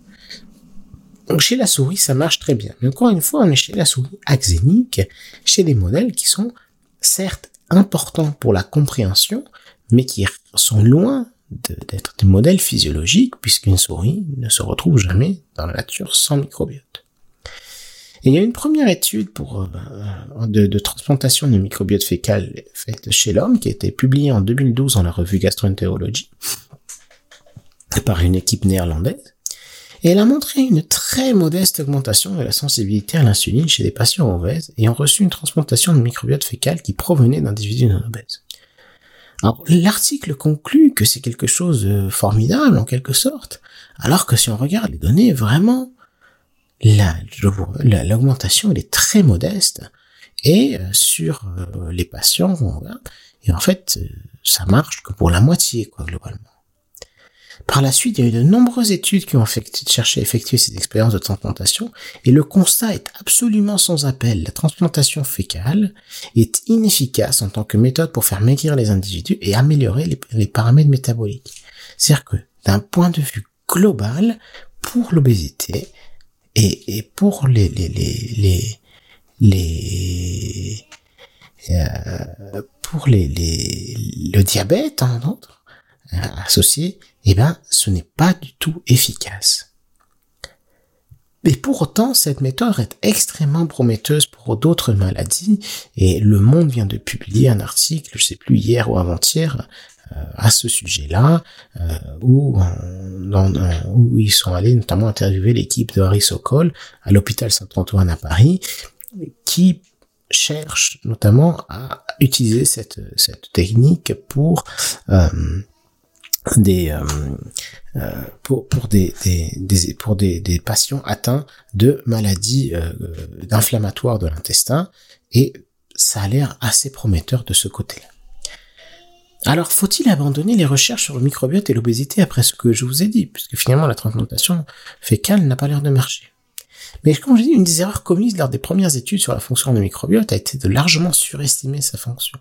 Donc chez la souris, ça marche très bien. Mais encore une fois, on est chez la souris axénique, chez des modèles qui sont certes importants pour la compréhension, mais qui sont loin d'être des modèles physiologiques, puisqu'une souris ne se retrouve jamais dans la nature sans microbiote. Et il y a une première étude pour, euh, de, de, transplantation de microbiote fécal faite chez l'homme qui a été publiée en 2012 dans la revue Gastroenterology par une équipe néerlandaise. Et elle a montré une très modeste augmentation de la sensibilité à l'insuline chez des patients obèses ayant reçu une transplantation de microbiote fécal qui provenait d'individus non obèses. Alors, l'article conclut que c'est quelque chose de formidable en quelque sorte, alors que si on regarde les données, vraiment, l'augmentation est très modeste et euh, sur euh, les patients, et en fait, euh, ça marche que pour la moitié, quoi, globalement. Par la suite, il y a eu de nombreuses études qui ont cherché à effectuer ces expériences de transplantation, et le constat est absolument sans appel. La transplantation fécale est inefficace en tant que méthode pour faire maigrir les individus et améliorer les, paramètres métaboliques. C'est-à-dire que, d'un point de vue global, pour l'obésité et, pour les les les euh, pour les, le diabète en hein, autre euh, associé eh ben, ce n'est pas du tout efficace. Mais pour autant, cette méthode est extrêmement prometteuse pour d'autres maladies, et Le Monde vient de publier un article, je sais plus hier ou avant-hier, euh, à ce sujet-là, euh, où, où ils sont allés notamment interviewer l'équipe de Harry Sokol à l'hôpital Saint-Antoine à Paris, qui cherche notamment à utiliser cette, technique pour euh, des euh, euh, pour pour des, des, pour des, des patients atteints de maladies euh, d'inflammatoires de l'intestin et ça a l'air assez prometteur de ce côté-là. Alors, faut-il abandonner les recherches sur le microbiote et l'obésité après ce que je vous ai dit, puisque finalement la transplantation fécale n'a pas l'air de marcher. Mais comme je dis, une des erreurs commises lors des premières études sur la fonction du microbiote a été de largement surestimer sa fonction.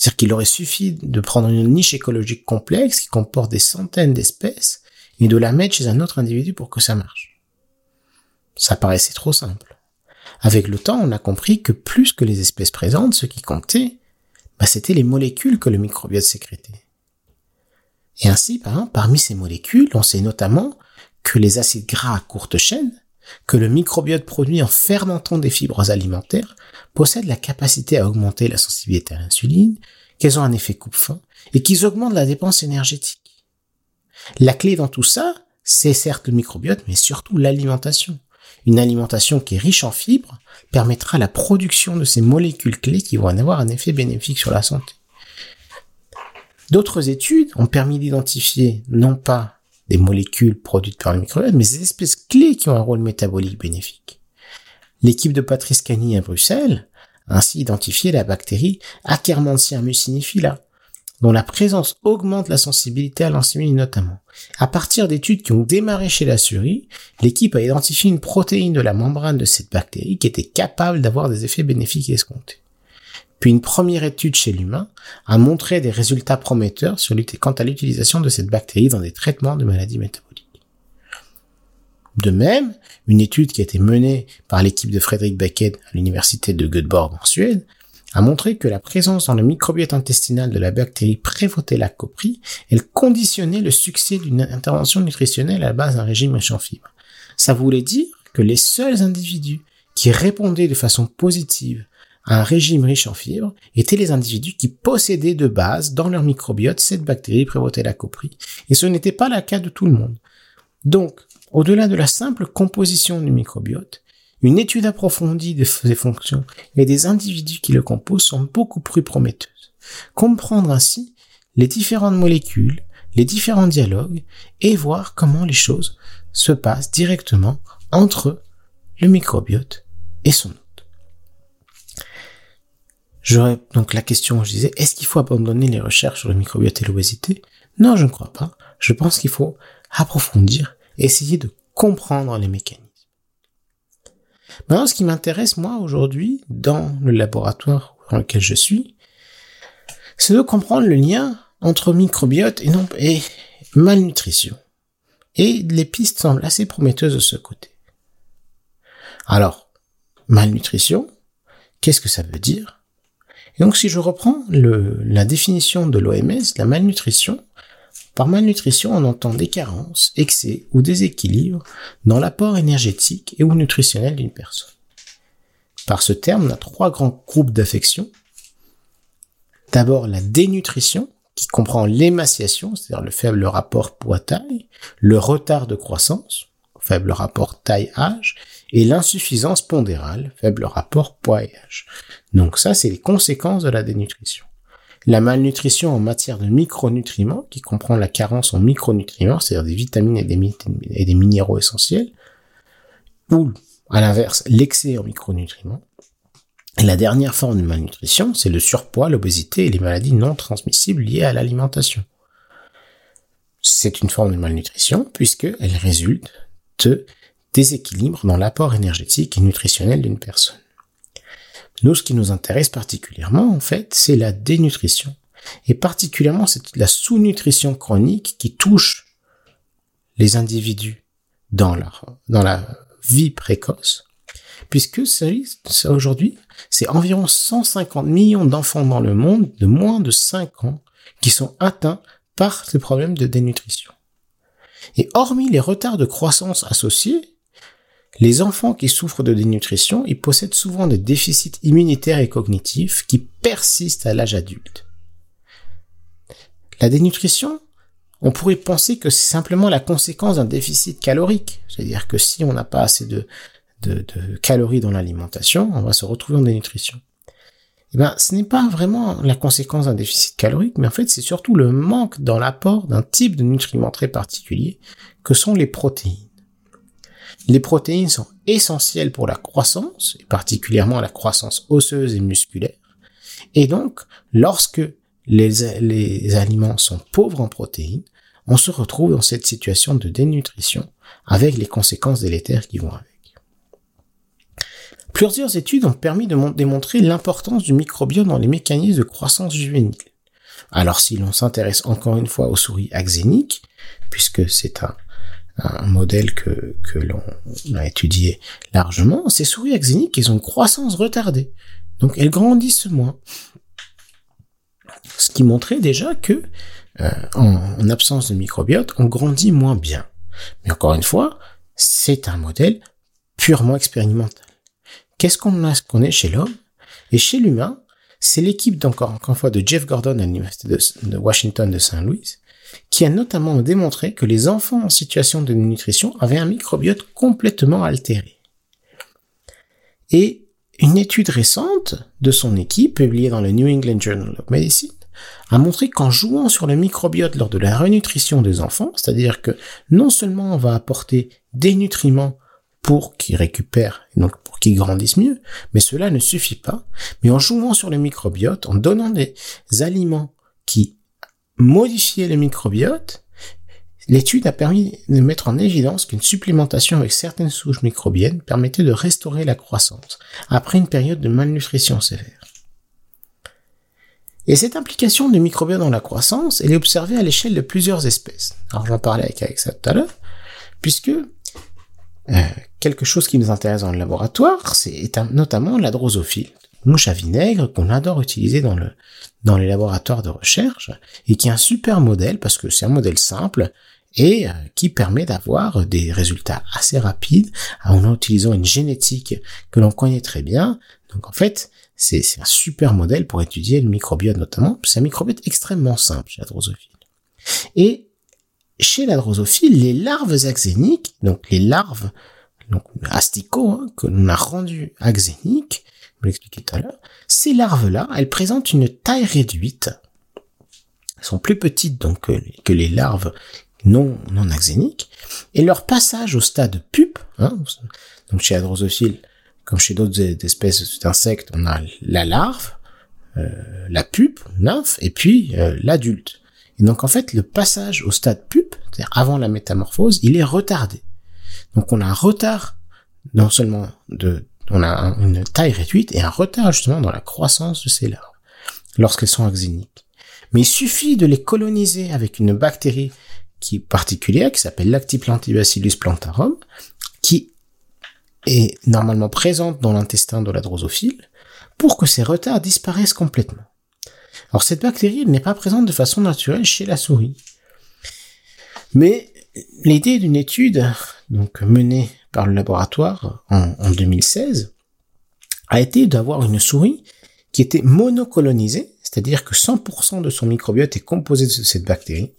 C'est-à-dire qu'il aurait suffi de prendre une niche écologique complexe qui comporte des centaines d'espèces et de la mettre chez un autre individu pour que ça marche. Ça paraissait trop simple. Avec le temps, on a compris que plus que les espèces présentes, ce qui comptait, bah, c'était les molécules que le microbiote sécrétait. Et ainsi, parmi ces molécules, on sait notamment que les acides gras à courte chaîne, que le microbiote produit en fermentant des fibres alimentaires, possèdent la capacité à augmenter la sensibilité à l'insuline, qu'elles ont un effet coupe-faim et qu'ils augmentent la dépense énergétique. La clé dans tout ça, c'est certes le microbiote, mais surtout l'alimentation. Une alimentation qui est riche en fibres permettra la production de ces molécules clés qui vont avoir un effet bénéfique sur la santé. D'autres études ont permis d'identifier non pas des molécules produites par le microbiote, mais des espèces clés qui ont un rôle métabolique bénéfique. L'équipe de Patrice Cagny à Bruxelles a ainsi identifié la bactérie Akkermansia mucinifila, dont la présence augmente la sensibilité à l'insuline notamment. À partir d'études qui ont démarré chez la souris, l'équipe a identifié une protéine de la membrane de cette bactérie qui était capable d'avoir des effets bénéfiques escomptés. Puis une première étude chez l'humain a montré des résultats prometteurs sur quant à l'utilisation de cette bactérie dans des traitements de maladies métaboliques. De même, une étude qui a été menée par l'équipe de Frederick Beckett à l'université de Göteborg en Suède a montré que la présence dans le microbiote intestinal de la bactérie Prevotella copri, elle conditionnait le succès d'une intervention nutritionnelle à la base d'un régime riche en fibres. Ça voulait dire que les seuls individus qui répondaient de façon positive un régime riche en fibres étaient les individus qui possédaient de base dans leur microbiote cette bactérie Prevotella copri. Et ce n'était pas le cas de tout le monde. Donc, au-delà de la simple composition du microbiote, une étude approfondie de ses fonctions et des individus qui le composent sont beaucoup plus prometteuses. Comprendre ainsi les différentes molécules, les différents dialogues et voir comment les choses se passent directement entre le microbiote et son hôte. J'aurais donc la question, je disais, est-ce qu'il faut abandonner les recherches sur le microbiote et l'obésité? Non, je ne crois pas. Je pense qu'il faut approfondir, essayer de comprendre les mécanismes. Maintenant, ce qui m'intéresse, moi, aujourd'hui, dans le laboratoire dans lequel je suis, c'est de comprendre le lien entre microbiote et, malnutrition. Et les pistes semblent assez prometteuses de ce côté. Alors, malnutrition, qu'est-ce que ça veut dire? Donc, si je reprends la définition de l'OMS, la malnutrition, par malnutrition, on entend des carences, excès ou déséquilibre dans l'apport énergétique et ou nutritionnel d'une personne. Par ce terme, on a trois grands groupes d'affections. D'abord la dénutrition, qui comprend l'émaciation, c'est-à-dire le faible rapport poids-taille, le retard de croissance, faible rapport taille-âge, et l'insuffisance pondérale, faible rapport poids-âge. Donc ça, c'est les conséquences de la dénutrition la malnutrition en matière de micronutriments, qui comprend la carence en micronutriments, c'est-à-dire des vitamines et des, minéraux essentiels, ou à l'inverse, l'excès en micronutriments. Et la dernière forme de malnutrition, c'est le surpoids, l'obésité et les maladies non transmissibles liées à l'alimentation. C'est une forme de malnutrition puisqu'elle résulte de déséquilibres dans l'apport énergétique et nutritionnel d'une personne. Nous, ce qui nous intéresse particulièrement, en fait, c'est la dénutrition. Et particulièrement, c'est la sous-nutrition chronique qui touche les individus dans la vie précoce. Puisque aujourd'hui, c'est environ 150 millions d'enfants dans le monde de moins de 5 ans qui sont atteints par ce problème de dénutrition. Et hormis les retards de croissance associés, les enfants qui souffrent de dénutrition, ils possèdent souvent des déficits immunitaires et cognitifs qui persistent à l'âge adulte. La dénutrition, on pourrait penser que c'est simplement la conséquence d'un déficit calorique. C'est-à-dire que si on n'a pas assez de, calories dans l'alimentation, on va se retrouver en dénutrition. Eh ben, ce n'est pas vraiment la conséquence d'un déficit calorique, mais en fait, c'est surtout le manque dans l'apport d'un type de nutriments très particulier, que sont les protéines. Les protéines sont essentielles pour la croissance, et particulièrement la croissance osseuse et musculaire. Et donc, lorsque les, aliments sont pauvres en protéines, on se retrouve dans cette situation de dénutrition avec les conséquences délétères qui vont avec. Plusieurs études ont permis de démontrer l'importance du microbiome dans les mécanismes de croissance juvénile. Alors si l'on s'intéresse encore une fois aux souris axéniques, puisque c'est un, un modèle que, l'on a étudié largement, ces souris axéniques, elles ont une croissance retardée. Donc elles grandissent moins. Ce qui montrait déjà que euh, en, absence de microbiote, on grandit moins bien. Mais encore une fois, c'est un modèle purement expérimental. Qu'est-ce qu'on a, qu'on est chez l'homme Et chez l'humain, c'est l'équipe encore une fois de Jeff Gordon à l'université de Washington de Saint-Louis qui a notamment démontré que les enfants en situation de nutrition avaient un microbiote complètement altéré. Et une étude récente de son équipe, publiée dans le New England Journal of Medicine, a montré qu'en jouant sur le microbiote lors de la renutrition des enfants, c'est-à-dire que non seulement on va apporter des nutriments pour qu'ils récupèrent, et donc pour qu'ils grandissent mieux, mais cela ne suffit pas, mais en jouant sur le microbiote, en donnant des aliments qui modifier le microbiote, l'étude a permis de mettre en évidence qu'une supplémentation avec certaines souches microbiennes permettait de restaurer la croissance après une période de malnutrition sévère. Et cette implication du microbiote dans la croissance, elle est observée à l'échelle de plusieurs espèces. Alors j'en parlais avec, ça tout à l'heure, puisque euh, quelque chose qui nous intéresse dans le laboratoire, c'est notamment la drosophile, mouche à vinaigre qu'on adore utiliser dans le dans les laboratoires de recherche et qui est un super modèle parce que c'est un modèle simple et euh, qui permet d'avoir des résultats assez rapides en utilisant une génétique que l'on connaît très bien. Donc en fait, c'est un super modèle pour étudier le microbiote notamment. C'est un microbiote extrêmement simple chez la drosophile. Et chez la drosophile, les larves axéniques, donc les larves donc asticots hein, que l'on a rendu axéniques, vous l'expliquais tout à l'heure, ces larves-là, elles présentent une taille réduite. Elles sont plus petites donc que les larves non, non axéniques, et leur passage au stade pupe, hein, donc chez la drosophile, comme chez d'autres espèces d'insectes, on a la larve, euh, la pupe, nymphe, et puis euh, l'adulte. Et donc en fait, le passage au stade pupe, c'est-à-dire avant la métamorphose, il est retardé. Donc on a un retard, non seulement de, on a une taille réduite et un retard justement dans la croissance de ces larves lorsqu'elles sont axéniques. Mais il suffit de les coloniser avec une bactérie qui est particulière, qui s'appelle Lactiplantibacillus plantarum, qui est normalement présente dans l'intestin de la drosophile, pour que ces retards disparaissent complètement. Alors cette bactérie n'est pas présente de façon naturelle chez la souris. Mais l'idée d'une étude donc menée par le laboratoire en, en 2016 a été d'avoir une souris qui était monocolonisée, c'est-à-dire que 100% de son microbiote est composé de cette bactérie.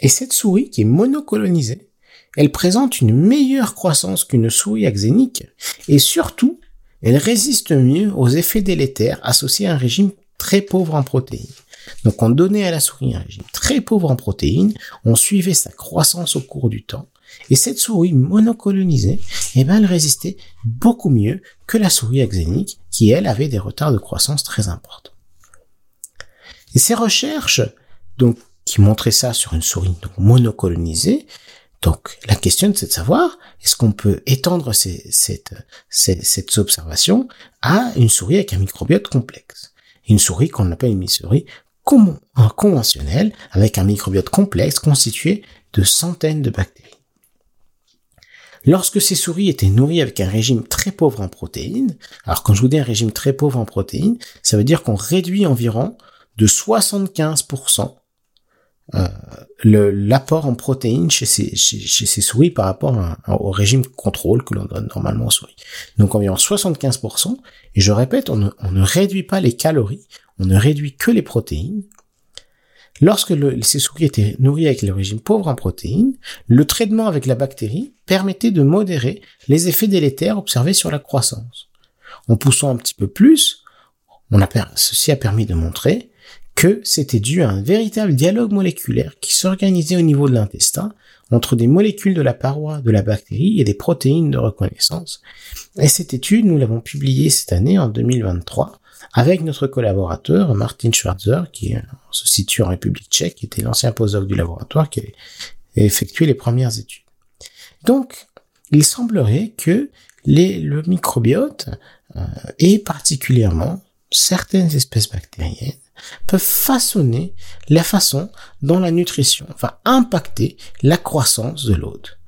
Et cette souris qui est monocolonisée, elle présente une meilleure croissance qu'une souris axénique et surtout, elle résiste mieux aux effets délétères associés à un régime très pauvre en protéines. Donc on donnait à la souris un régime très pauvre en protéines, on suivait sa croissance au cours du temps, et cette souris monocolonisée, eh ben, elle résistait beaucoup mieux que la souris axénique, qui elle avait des retards de croissance très importants. Et ces recherches, donc, qui montraient ça sur une souris donc, monocolonisée, donc la question c'est de savoir est-ce qu'on peut étendre ces, cette, cette observation à une souris avec un microbiote complexe? Une souris qu'on appelle une souris conventionnelle avec un microbiote complexe constitué de centaines de bactéries. Lorsque ces souris étaient nourries avec un régime très pauvre en protéines, alors quand je vous dis un régime très pauvre en protéines, ça veut dire qu'on réduit environ de 75% euh, l'apport en protéines chez ces, souris par rapport au régime contrôle que l'on donne normalement aux souris. Donc environ 75%, et je répète, on ne réduit pas les calories, on ne réduit que les protéines, Lorsque le, ces souris étaient nourries avec le régime pauvre en protéines, le traitement avec la bactérie permettait de modérer les effets délétères observés sur la croissance. En poussant un petit peu plus, on a, ceci a permis de montrer que c'était dû à un véritable dialogue moléculaire qui s'organisait au niveau de l'intestin entre des molécules de la paroi de la bactérie et des protéines de reconnaissance. Et cette étude, nous l'avons publiée cette année en 2023 avec notre collaborateur Martin Schwarzer, qui se situe en République tchèque, qui était l'ancien postdoc du laboratoire, qui a effectué les premières études. Donc, il semblerait que le microbiote, euh, et particulièrement certaines espèces bactériennes, peuvent façonner la façon dont la nutrition va impacter la croissance de l'hôte.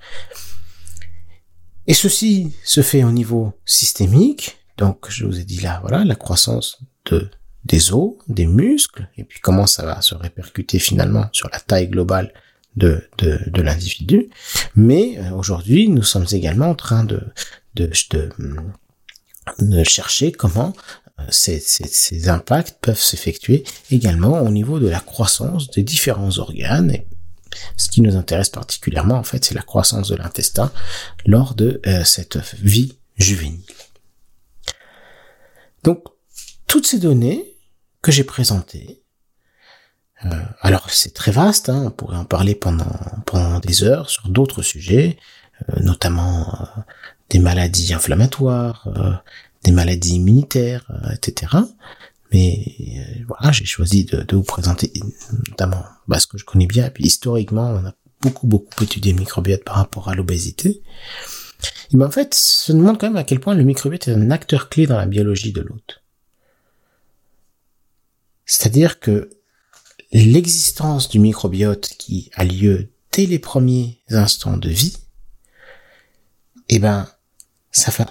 Et ceci se fait au niveau systémique, donc, je vous ai dit là, voilà, la croissance de, des os, des muscles, et puis comment ça va se répercuter finalement sur la taille globale de, l'individu. Mais euh, aujourd'hui, nous sommes également en train de, de chercher comment euh, ces, impacts peuvent s'effectuer également au niveau de la croissance des différents organes. Et ce qui nous intéresse particulièrement, en fait, c'est la croissance de l'intestin lors de euh, cette vie juvénile. Donc, toutes ces données que j'ai présentées, euh, alors c'est très vaste, hein, on pourrait en parler pendant, pendant des heures sur d'autres sujets, euh, notamment euh, des maladies inflammatoires, des maladies immunitaires, etc. Mais voilà, j'ai choisi de, de, vous présenter notamment bah, ce que je connais bien, et historiquement, on a beaucoup beaucoup étudié le microbiote par rapport à l'obésité. Et ben en fait, nous montre quand même à quel point le microbiote est un acteur clé dans la biologie de l'hôte. C'est-à-dire que l'existence du microbiote qui a lieu dès les premiers instants de vie, eh ben, ça va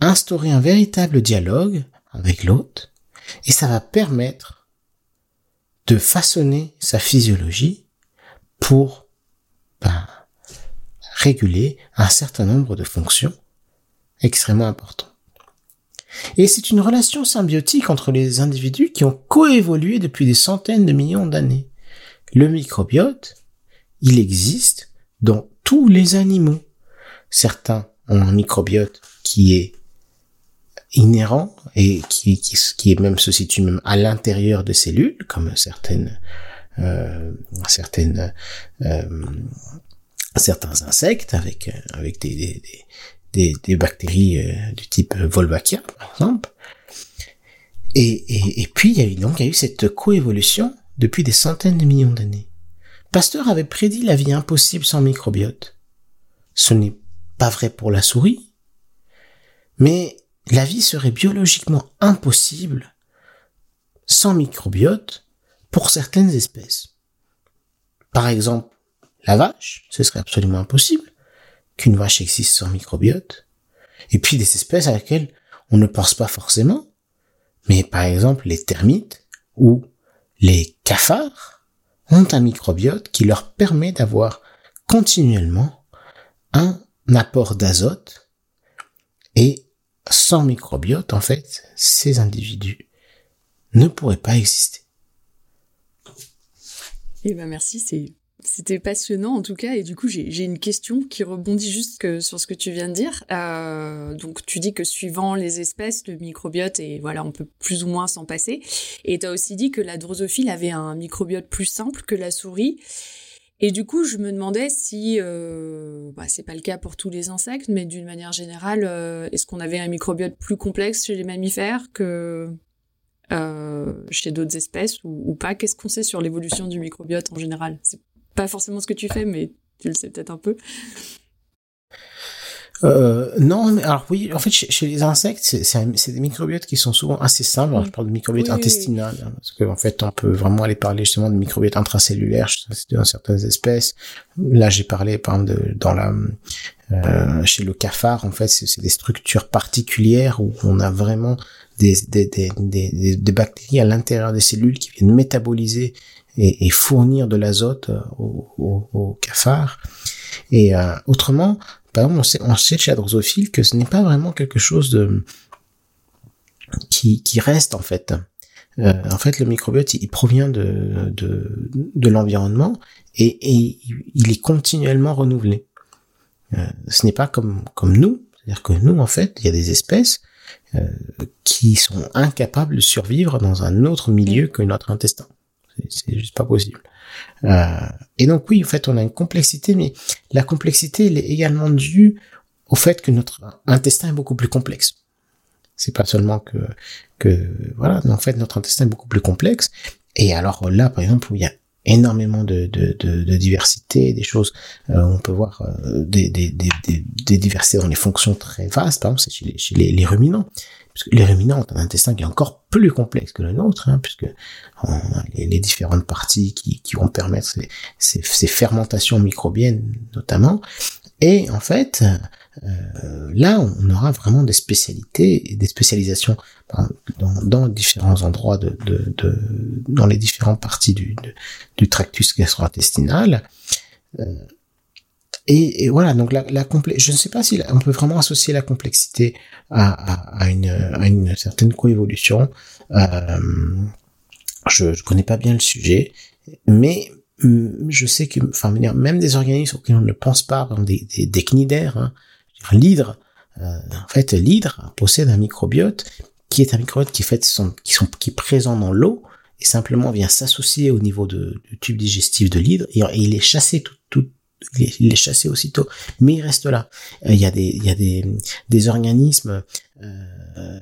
instaurer un véritable dialogue avec l'hôte et ça va permettre de façonner sa physiologie pour ben, réguler un certain nombre de fonctions extrêmement importantes. Et c'est une relation symbiotique entre les individus qui ont coévolué depuis des centaines de millions d'années. Le microbiote, il existe dans tous les animaux. Certains ont un microbiote qui est inhérent et qui, qui, même se situe même à l'intérieur des cellules, comme certaines euh, certaines euh, certains insectes avec avec des, des, des, des bactéries euh, du type Wolbachia par exemple. Et, et, et puis il y a eu donc il y a eu cette coévolution depuis des centaines de millions d'années. Pasteur avait prédit la vie impossible sans microbiote. Ce n'est pas vrai pour la souris, mais la vie serait biologiquement impossible sans microbiote pour certaines espèces. Par exemple, la vache, ce serait absolument impossible qu'une vache existe sans microbiote. Et puis des espèces à laquelle on ne pense pas forcément, mais par exemple les termites ou les cafards ont un microbiote qui leur permet d'avoir continuellement un apport d'azote et sans microbiote, en fait, ces individus ne pourraient pas exister. Eh ben merci, c'est c'était passionnant en tout cas et du coup j'ai une question qui rebondit juste sur ce que tu viens de dire. Euh, donc tu dis que suivant les espèces le microbiote et voilà on peut plus ou moins s'en passer. Et tu as aussi dit que la drosophile avait un microbiote plus simple que la souris. Et du coup, je me demandais si, euh, bah, c'est pas le cas pour tous les insectes, mais d'une manière générale, euh, est-ce qu'on avait un microbiote plus complexe chez les mammifères que euh, chez d'autres espèces ou, pas? Qu'est-ce qu'on sait sur l'évolution du microbiote en général? Pas forcément ce que tu fais, mais tu le sais peut-être un peu. Euh, non, alors oui, en fait, chez, les insectes, c'est des microbiotes qui sont souvent assez simples. Alors, je parle de microbiote intestinal, hein, parce qu'en fait, on peut vraiment aller parler justement de microbiote intracellulaire dans certaines espèces. Là, j'ai parlé, par exemple, de, dans la, euh, chez le cafard, en fait, c'est des structures particulières où on a vraiment des, des, des, des, des bactéries à l'intérieur des cellules qui viennent métaboliser et, et fournir de l'azote au, au, au, cafard. Et euh, autrement, par exemple, on sait, on sait chez la que ce n'est pas vraiment quelque chose de qui, qui reste en fait. Euh, en fait, le microbiote, il, provient de, de, de l'environnement et, et, il est continuellement renouvelé. Euh, ce n'est pas comme, comme nous, c'est-à-dire que nous, en fait, il y a des espèces euh, qui sont incapables de survivre dans un autre milieu que notre intestin. C'est juste pas possible. Euh, et donc oui, en fait, on a une complexité, mais la complexité, elle est également due au fait que notre intestin est beaucoup plus complexe. C'est pas seulement que que voilà, en fait, notre intestin est beaucoup plus complexe. Et alors là, par exemple, où il y a énormément de, de, diversité, des choses, euh, on peut voir euh, des, des, des, diversités dans les fonctions très vastes, par exemple, c'est chez, les, chez les ruminants puisque les ruminants ont un intestin qui est encore plus complexe que le nôtre, hein, puisque on a les, différentes parties qui, vont permettre ces, fermentations microbiennes notamment. Et en fait, euh, là, on aura vraiment des spécialités et des spécialisations dans, différents endroits de, dans les différentes parties du, du tractus gastro-intestinal. Euh, et, et, voilà, donc la, la je ne sais pas si on peut vraiment associer la complexité à, à, à, une, à une, certaine coévolution. Euh, je ne connais pas bien le sujet, mais hum, je sais que, enfin, même des organismes auxquels on ne pense pas, des, des, des cnidaires, hein, l'hydre, euh, en fait, l'hydre possède un microbiote qui est un microbiote qui fait son, qui sont, qui est présent dans l'eau et simplement vient s'associer au niveau de, du tube digestif de l'hydre et, et, il est chassé tout, tout, il est chassé aussitôt, mais il reste là. Euh, il y a des, il y a des, des organismes. Euh,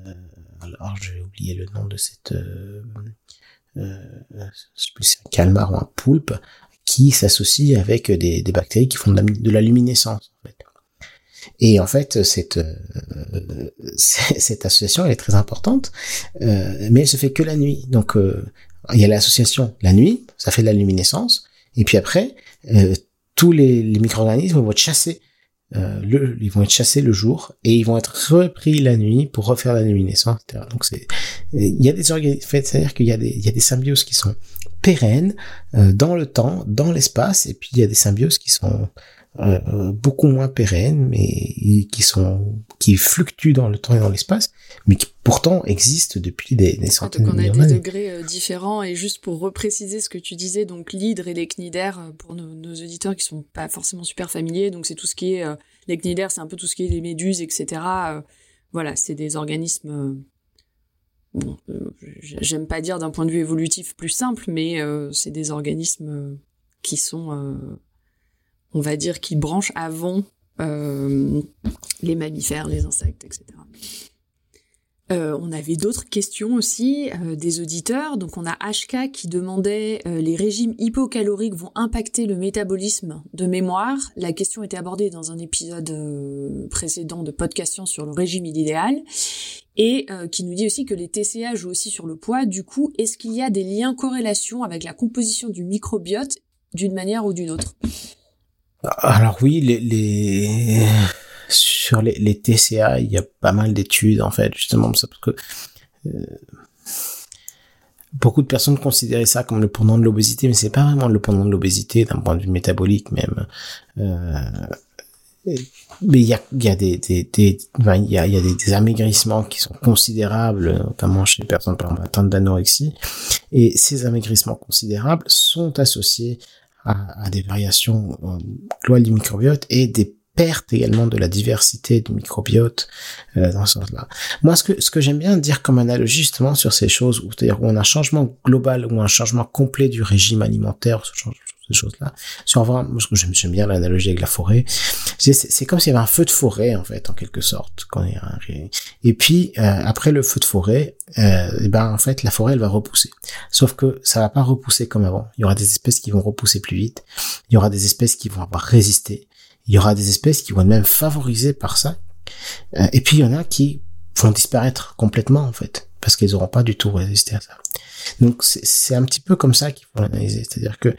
alors j'ai oublié le nom de cette. Euh, euh, je sais plus un calmar ou un poulpe qui s'associe avec des, des, bactéries qui font de la, luminescence. Et en fait, cette euh, [laughs] cette association elle est très importante, euh, mais elle se fait que la nuit. Donc il y a l'association la nuit, ça fait de la luminescence, et puis après tous les, les micro-organismes vont être chassés euh, le, ils vont être chassés le jour et ils vont être repris la nuit pour refaire la luminescence, etc. Donc c'est, il y a des organismes, c'est-à-dire qu'il y a des, il y a des symbioses qui sont pérennes euh, dans le temps, dans l'espace, et puis il y a des symbioses qui sont euh, beaucoup moins pérennes, mais qui sont qui fluctuent dans le temps et dans l'espace, mais qui pourtant existent depuis des, des centaines donc on a des degrés euh, différents et juste pour repréciser ce que tu disais, donc l'hydre et les cnidaires euh, pour nos, nos, auditeurs qui sont pas forcément super familiers, donc c'est tout ce qui est les cnidaires, c'est un peu tout ce qui est les méduses, etc. voilà, c'est des organismes bon, j'aime pas dire d'un point de vue évolutif plus simple, mais c'est des organismes qui sont on va dire, qui branchent avant euh, les mammifères, les insectes, etc. Euh, on avait d'autres questions aussi euh, des auditeurs. Donc on a HK qui demandait les régimes hypocaloriques vont impacter le métabolisme de mémoire. La question était abordée dans un épisode précédent de podcast sur le régime idéal. Et qui nous dit aussi que les TCA jouent aussi sur le poids. Du coup, est-ce qu'il y a des liens corrélations avec la composition du microbiote d'une manière ou d'une autre? Alors oui, les, les... sur les, les, TCA, il y a pas mal d'études en fait, justement parce que euh, beaucoup de personnes considéraient ça comme le pendant de l'obésité, mais c'est pas vraiment le pendant de l'obésité d'un point de vue métabolique même. Euh, mais il y a, y a des, des, des il y a, y a des, des, amaigrissements qui sont considérables, notamment chez les personnes par exemple atteintes d'anorexie, et ces amaigrissements considérables sont associés à, à des variations euh, globales du microbiote et des pertes également de la diversité du microbiote euh, dans ce sens-là. Moi, ce que ce que j'aime bien dire comme analogie justement sur ces choses, où c'est-à-dire où on a un changement global ou un changement complet du régime alimentaire, ce genre, ces choses-là. Si on voit, moi, j'aime bien l'analogie avec la forêt. C'est comme s'il y avait un feu de forêt en fait, en quelque sorte. Quand il y a un... Et puis euh, après le feu de forêt, euh, ben en fait la forêt elle va repousser. Sauf que ça va pas repousser comme avant. Il y aura des espèces qui vont repousser plus vite. Il y aura des espèces qui vont avoir résisté il y aura des espèces qui vont être même favorisées par ça. Euh, et puis il y en a qui vont disparaître complètement en fait, parce qu'ils n'auront pas du tout résisté à ça. Donc c'est un petit peu comme ça qu'il faut l'analyser, c'est-à-dire que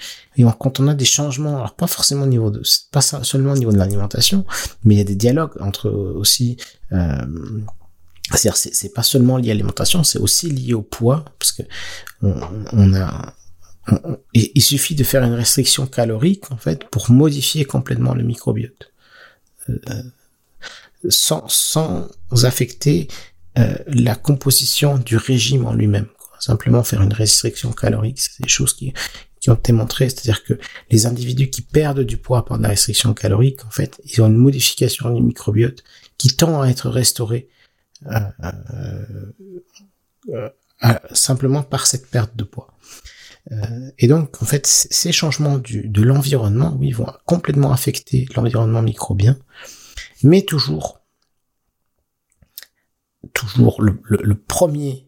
quand on a des changements, alors pas forcément au niveau de, pas seulement au niveau de l'alimentation, mais il y a des dialogues entre aussi, euh, c'est-à-dire c'est pas seulement lié à l'alimentation, c'est aussi lié au poids, parce que on, on a il suffit de faire une restriction calorique en fait pour modifier complètement le microbiote euh, sans, sans affecter euh, la composition du régime en lui-même. Simplement faire une restriction calorique, c'est des choses qui, qui ont été montrées, c'est-à-dire que les individus qui perdent du poids par la restriction calorique, en fait, ils ont une modification du microbiote qui tend à être restaurée euh, euh, euh simplement par cette perte de poids. Euh, et donc, en fait, ces changements de l'environnement, oui, vont complètement affecter l'environnement microbien, mais toujours, toujours le, premier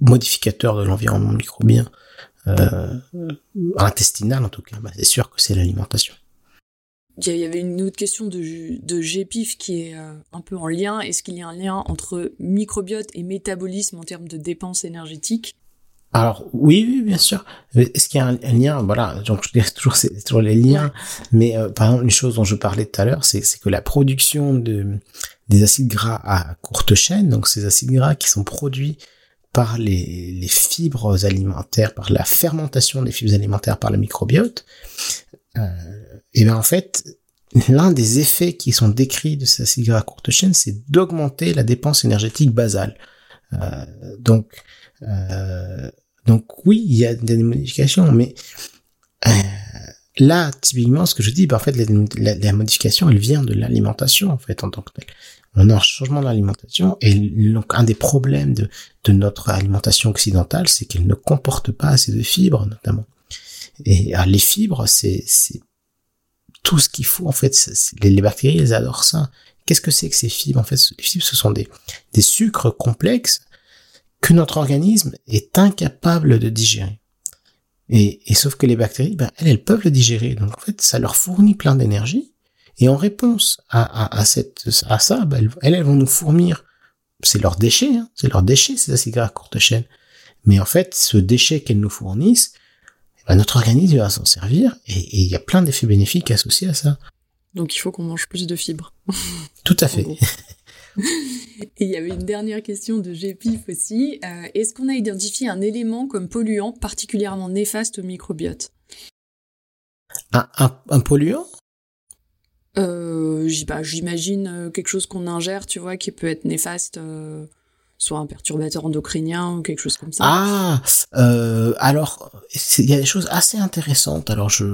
modificateur de l'environnement microbien, euh, intestinal en tout cas, bah, c'est sûr que c'est l'alimentation. Il y avait une autre question de, de GPIF qui est euh, un peu en lien. Est-ce qu'il y a un lien entre microbiote et métabolisme en termes de dépenses énergétiques? Alors oui, oui, bien sûr. Est-ce qu'il y a un, lien? Voilà, donc je dis toujours c'est toujours les liens. Mais euh, par exemple, une chose dont je parlais tout à l'heure, c'est que la production de des acides gras à courte chaîne, donc ces acides gras qui sont produits par les, les fibres alimentaires, par la fermentation des fibres alimentaires par le microbiote, euh, et bien en fait, l'un des effets qui sont décrits de ces acides gras à courte chaîne, c'est d'augmenter la dépense énergétique basale. Euh, donc euh, donc oui, il y a des modifications, mais euh, là, typiquement, ce que je dis, bah, en fait, la, modification, elle vient de l'alimentation, en fait, en tant que telle. On a un changement d'alimentation, et donc un des problèmes de, notre alimentation occidentale, c'est qu'elle ne comporte pas assez de fibres, notamment. Et ah, les fibres, c'est tout ce qu'il faut, en fait. Les, bactéries, elles adorent ça. Qu'est-ce que c'est que ces fibres En fait, les fibres, ce sont des sucres complexes que notre organisme est incapable de digérer. Et, et sauf que les bactéries, ben, elles, elles peuvent le digérer. Donc en fait, ça leur fournit plein d'énergie. Et en réponse à, à, cette, à ça, bah, elles, elles vont nous fournir, c'est leurs déchets, hein, c'est leurs déchets, ces acides gras à courte chaîne. Mais en fait, ce déchet qu'elles nous fournissent, bah, notre organisme va s'en servir et il y a plein d'effets bénéfiques associés à ça. Donc il faut qu'on mange plus de fibres. Tout à fait. [laughs] Et il y avait une dernière question de GPIF aussi. Euh, est-ce qu'on a identifié un élément comme polluant particulièrement néfaste au microbiote? Un, un, polluant? Euh, J'imagine euh, quelque chose qu'on ingère, tu vois, qui peut être néfaste. Euh, soit un perturbateur endocrinien ou quelque chose comme ça. Ah, euh, alors il y a des choses assez intéressantes. Alors je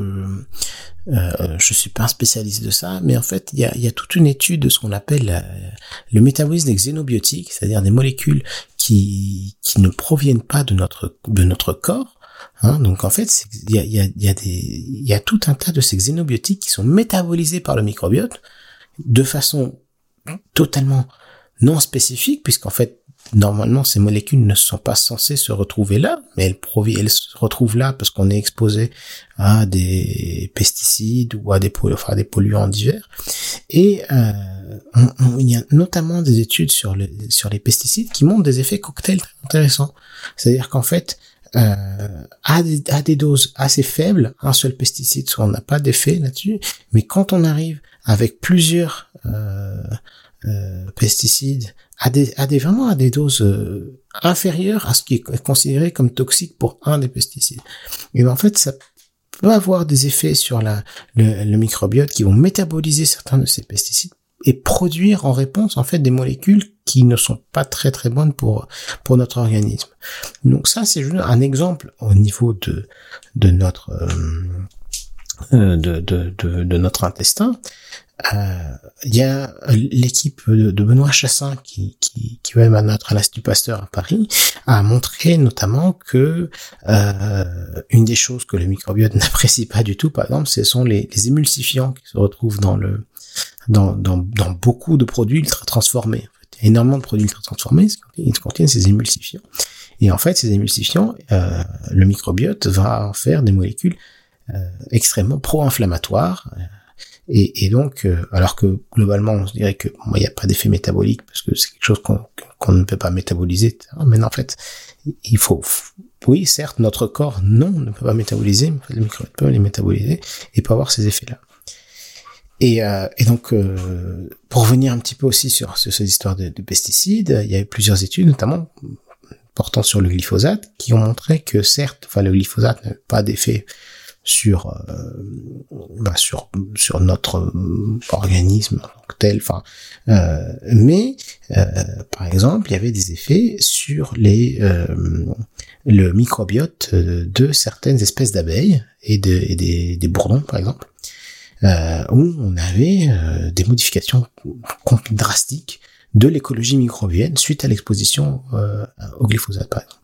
euh, je suis pas un spécialiste de ça, mais en fait il y a, y a toute une étude de ce qu'on appelle euh, le métabolisme des xénobiotiques, c'est-à-dire des molécules qui qui ne proviennent pas de notre de notre corps. Hein, donc en fait, il y a, y, a, y, a il y a tout un tas de ces xénobiotiques qui sont métabolisés par le microbiote de façon totalement non spécifique, puisqu'en fait normalement ces molécules ne sont pas censées se retrouver là, mais elles, elles se retrouvent là parce qu'on est exposé à des pesticides ou à des, polluants divers. Et euh, il y a notamment des études sur les pesticides qui montrent des effets cocktails très intéressants. C'est-à-dire qu'en fait, euh, à, des, à des doses assez faibles, un seul pesticide, soit on n'a pas d'effet là-dessus, mais quand on arrive avec plusieurs euh, euh, pesticides à des, à des vraiment à des doses euh, inférieures à ce qui est considéré comme toxique pour un des pesticides. Et ben, en fait, ça peut avoir des effets sur la, le, le microbiote qui vont métaboliser certains de ces pesticides et produire en réponse en fait des molécules qui ne sont pas très très bonnes pour pour notre organisme. Donc ça c'est un exemple au niveau de de notre euh, de, de, de, de, notre intestin euh, il y a l'équipe de, Benoît Chassin qui, qui, qui même à notre à l'Institut Pasteur à Paris a montré notamment que euh, une des choses que le microbiote [laughs] n'apprécie pas du tout, par exemple, ce sont les, les émulsifiants qui se retrouvent dans le dans, dans, dans beaucoup de produits ultra transformés. En fait. Il y a énormément de produits ultra transformés qui contiennent ces émulsifiants. Et en fait, ces émulsifiants, euh, le microbiote va en faire des molécules euh, extrêmement pro-inflammatoires. Et, et donc, euh, alors que globalement, on se dirait que il n'y a pas d'effet métabolique parce que c'est quelque chose qu'on ne peut pas métaboliser. Mais en fait, il faut, oui, certes, notre corps, non, ne peut pas métaboliser, mais le microbiote peut les métaboliser et peut avoir ces effets-là. Et, euh, et, donc, euh, pour revenir un petit peu aussi sur, sur ces histoires de, de, pesticides, il y a eu plusieurs études, notamment portant sur le glyphosate, qui ont montré que certes, enfin, le glyphosate n'a pas d'effet sur euh, bah sur sur notre euh, organisme tel enfin euh, mais euh, par exemple il y avait des effets sur les le microbiote de certaines espèces d'abeilles et, de, et des, des bourdons par exemple où on avait des modifications drastiques de l'écologie microbienne suite à l'exposition au glyphosate par exemple. euh,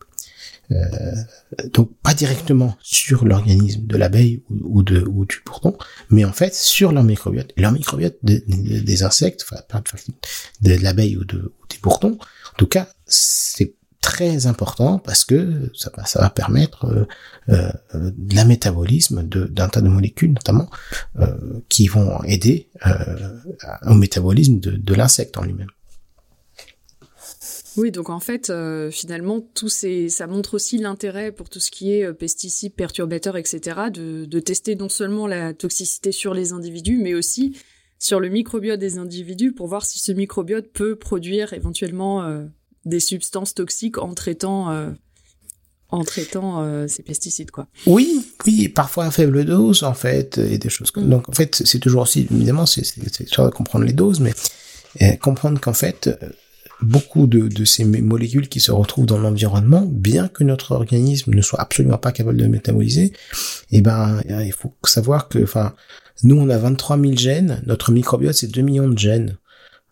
donc pas directement sur l'organisme de l'abeille ou, de, ou du bourdon, mais en fait sur leur microbiote. leur microbiote des insectes, enfin de l'abeille ou, de, ou des bourdons, en tout cas c'est très important parce que ça va, ça va permettre euh, euh, la métabolisme d'un tas de molécules notamment euh, qui vont aider euh, au métabolisme de, de l'insecte en lui-même. Oui, donc en fait, euh, finalement, tout ces, ça montre aussi l'intérêt pour tout ce qui est euh, pesticides, perturbateurs, etc., de, de, tester non seulement la toxicité sur les individus, mais aussi sur le microbiote des individus pour voir si ce microbiote peut produire éventuellement euh, des substances toxiques en traitant en traitant ces pesticides, quoi. Oui, oui, parfois à faible dose, en fait, et des choses comme. Mm. Donc, en fait, c'est toujours aussi, évidemment, c'est sûr de comprendre les doses, mais comprendre qu'en fait, beaucoup de, ces molécules qui se retrouvent dans l'environnement, bien que notre organisme ne soit absolument pas capable de métaboliser, eh ben, il faut savoir que, nous, on a 23 000 gènes, notre microbiote, c'est 2 millions de gènes.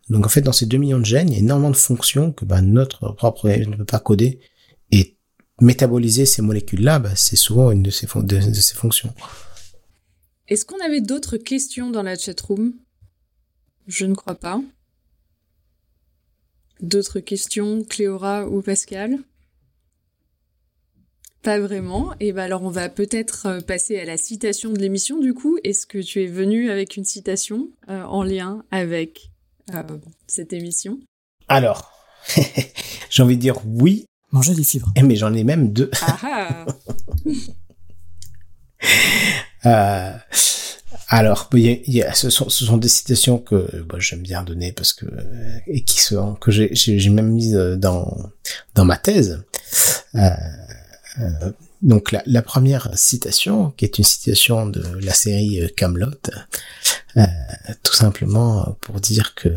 Donc, en fait, dans ces 2 millions de gènes, il y a énormément de fonctions que ben, notre propre organisme ne peut pas coder. Et métaboliser ces molécules-là, ben, c'est souvent une de ces, fonctions. Est-ce qu'on avait d'autres questions dans la chatroom? Je ne crois pas. D'autres questions, Cléora ou Pascal? Pas vraiment. Et ben alors on va peut-être euh, passer à la citation de l'émission du coup. Est-ce que tu es venu avec une citation euh, en lien avec euh, cette émission? Alors, [laughs] j'ai envie de dire oui. Manger des fibres. Eh, mais j'en ai même deux. Ah [laughs] Euh, alors, ce, sont, des citations que bah, j'aime bien donner parce que et qui sont que j'ai même mis euh, dans dans ma thèse. Euh, euh, donc la, première citation, qui est une citation de la série euh, Camelot, euh, tout simplement pour dire que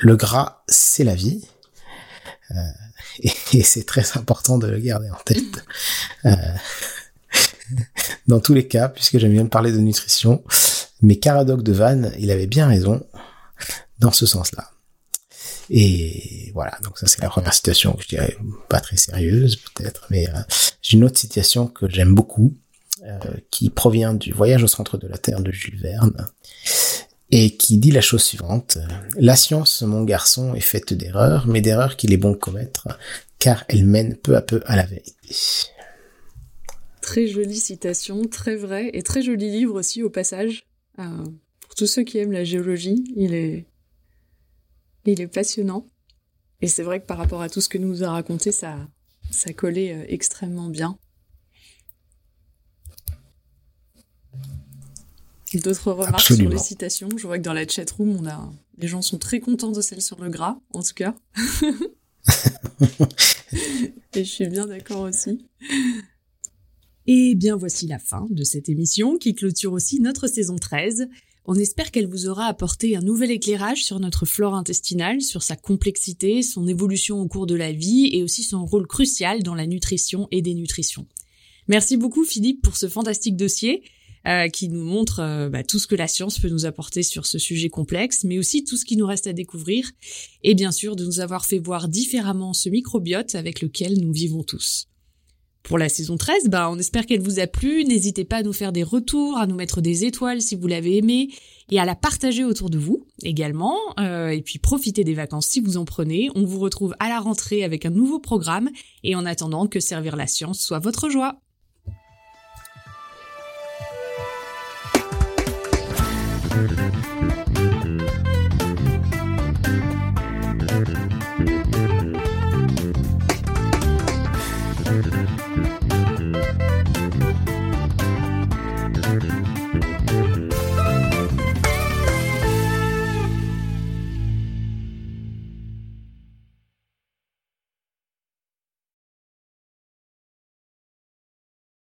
le gras c'est la vie. Euh, et c'est très important de le garder en tête. [laughs] Dans tous les cas, puisque j'aime bien parler de nutrition, mais Caradoc de Vannes, il avait bien raison dans ce sens-là. Et voilà, donc ça c'est la première citation que je dirais pas très sérieuse peut-être, mais euh, j'ai une autre citation que j'aime beaucoup, euh, qui provient du Voyage au centre de la Terre de Jules Verne, et qui dit la chose suivante. La science, mon garçon, est faite d'erreurs, mais d'erreurs qu'il est bon de commettre, car elle mène peu à peu à la vérité. Très jolie citation, très vrai, et très joli livre aussi au passage. Euh, pour tous ceux qui aiment la géologie, il est, il est passionnant. Et c'est vrai que par rapport à tout ce que nous a raconté, ça, ça collait euh, extrêmement bien. D'autres remarques Absolument. sur les citations? Je vois que dans la chatroom, on a les gens sont très contents de celle sur le gras, en tout cas. [laughs] Et je suis bien d'accord aussi. Et bien voici la fin de cette émission qui clôture aussi notre saison 13. On espère qu'elle vous aura apporté un nouvel éclairage sur notre flore intestinale, sur sa complexité, son évolution au cours de la vie et aussi son rôle crucial dans la nutrition et dénutrition. Merci beaucoup Philippe pour ce fantastique dossier euh, qui nous montre euh, bah, tout ce que la science peut nous apporter sur ce sujet complexe, mais aussi tout ce qui nous reste à découvrir, et bien sûr de nous avoir fait voir différemment ce microbiote avec lequel nous vivons tous. Pour la saison 13, bah, on espère qu'elle vous a plu. N'hésitez pas à nous faire des retours, à nous mettre des étoiles si vous l'avez aimé et à la partager autour de vous également. Euh, et puis profitez des vacances si vous en prenez. On vous retrouve à la rentrée avec un nouveau programme et en attendant que servir la science soit votre joie.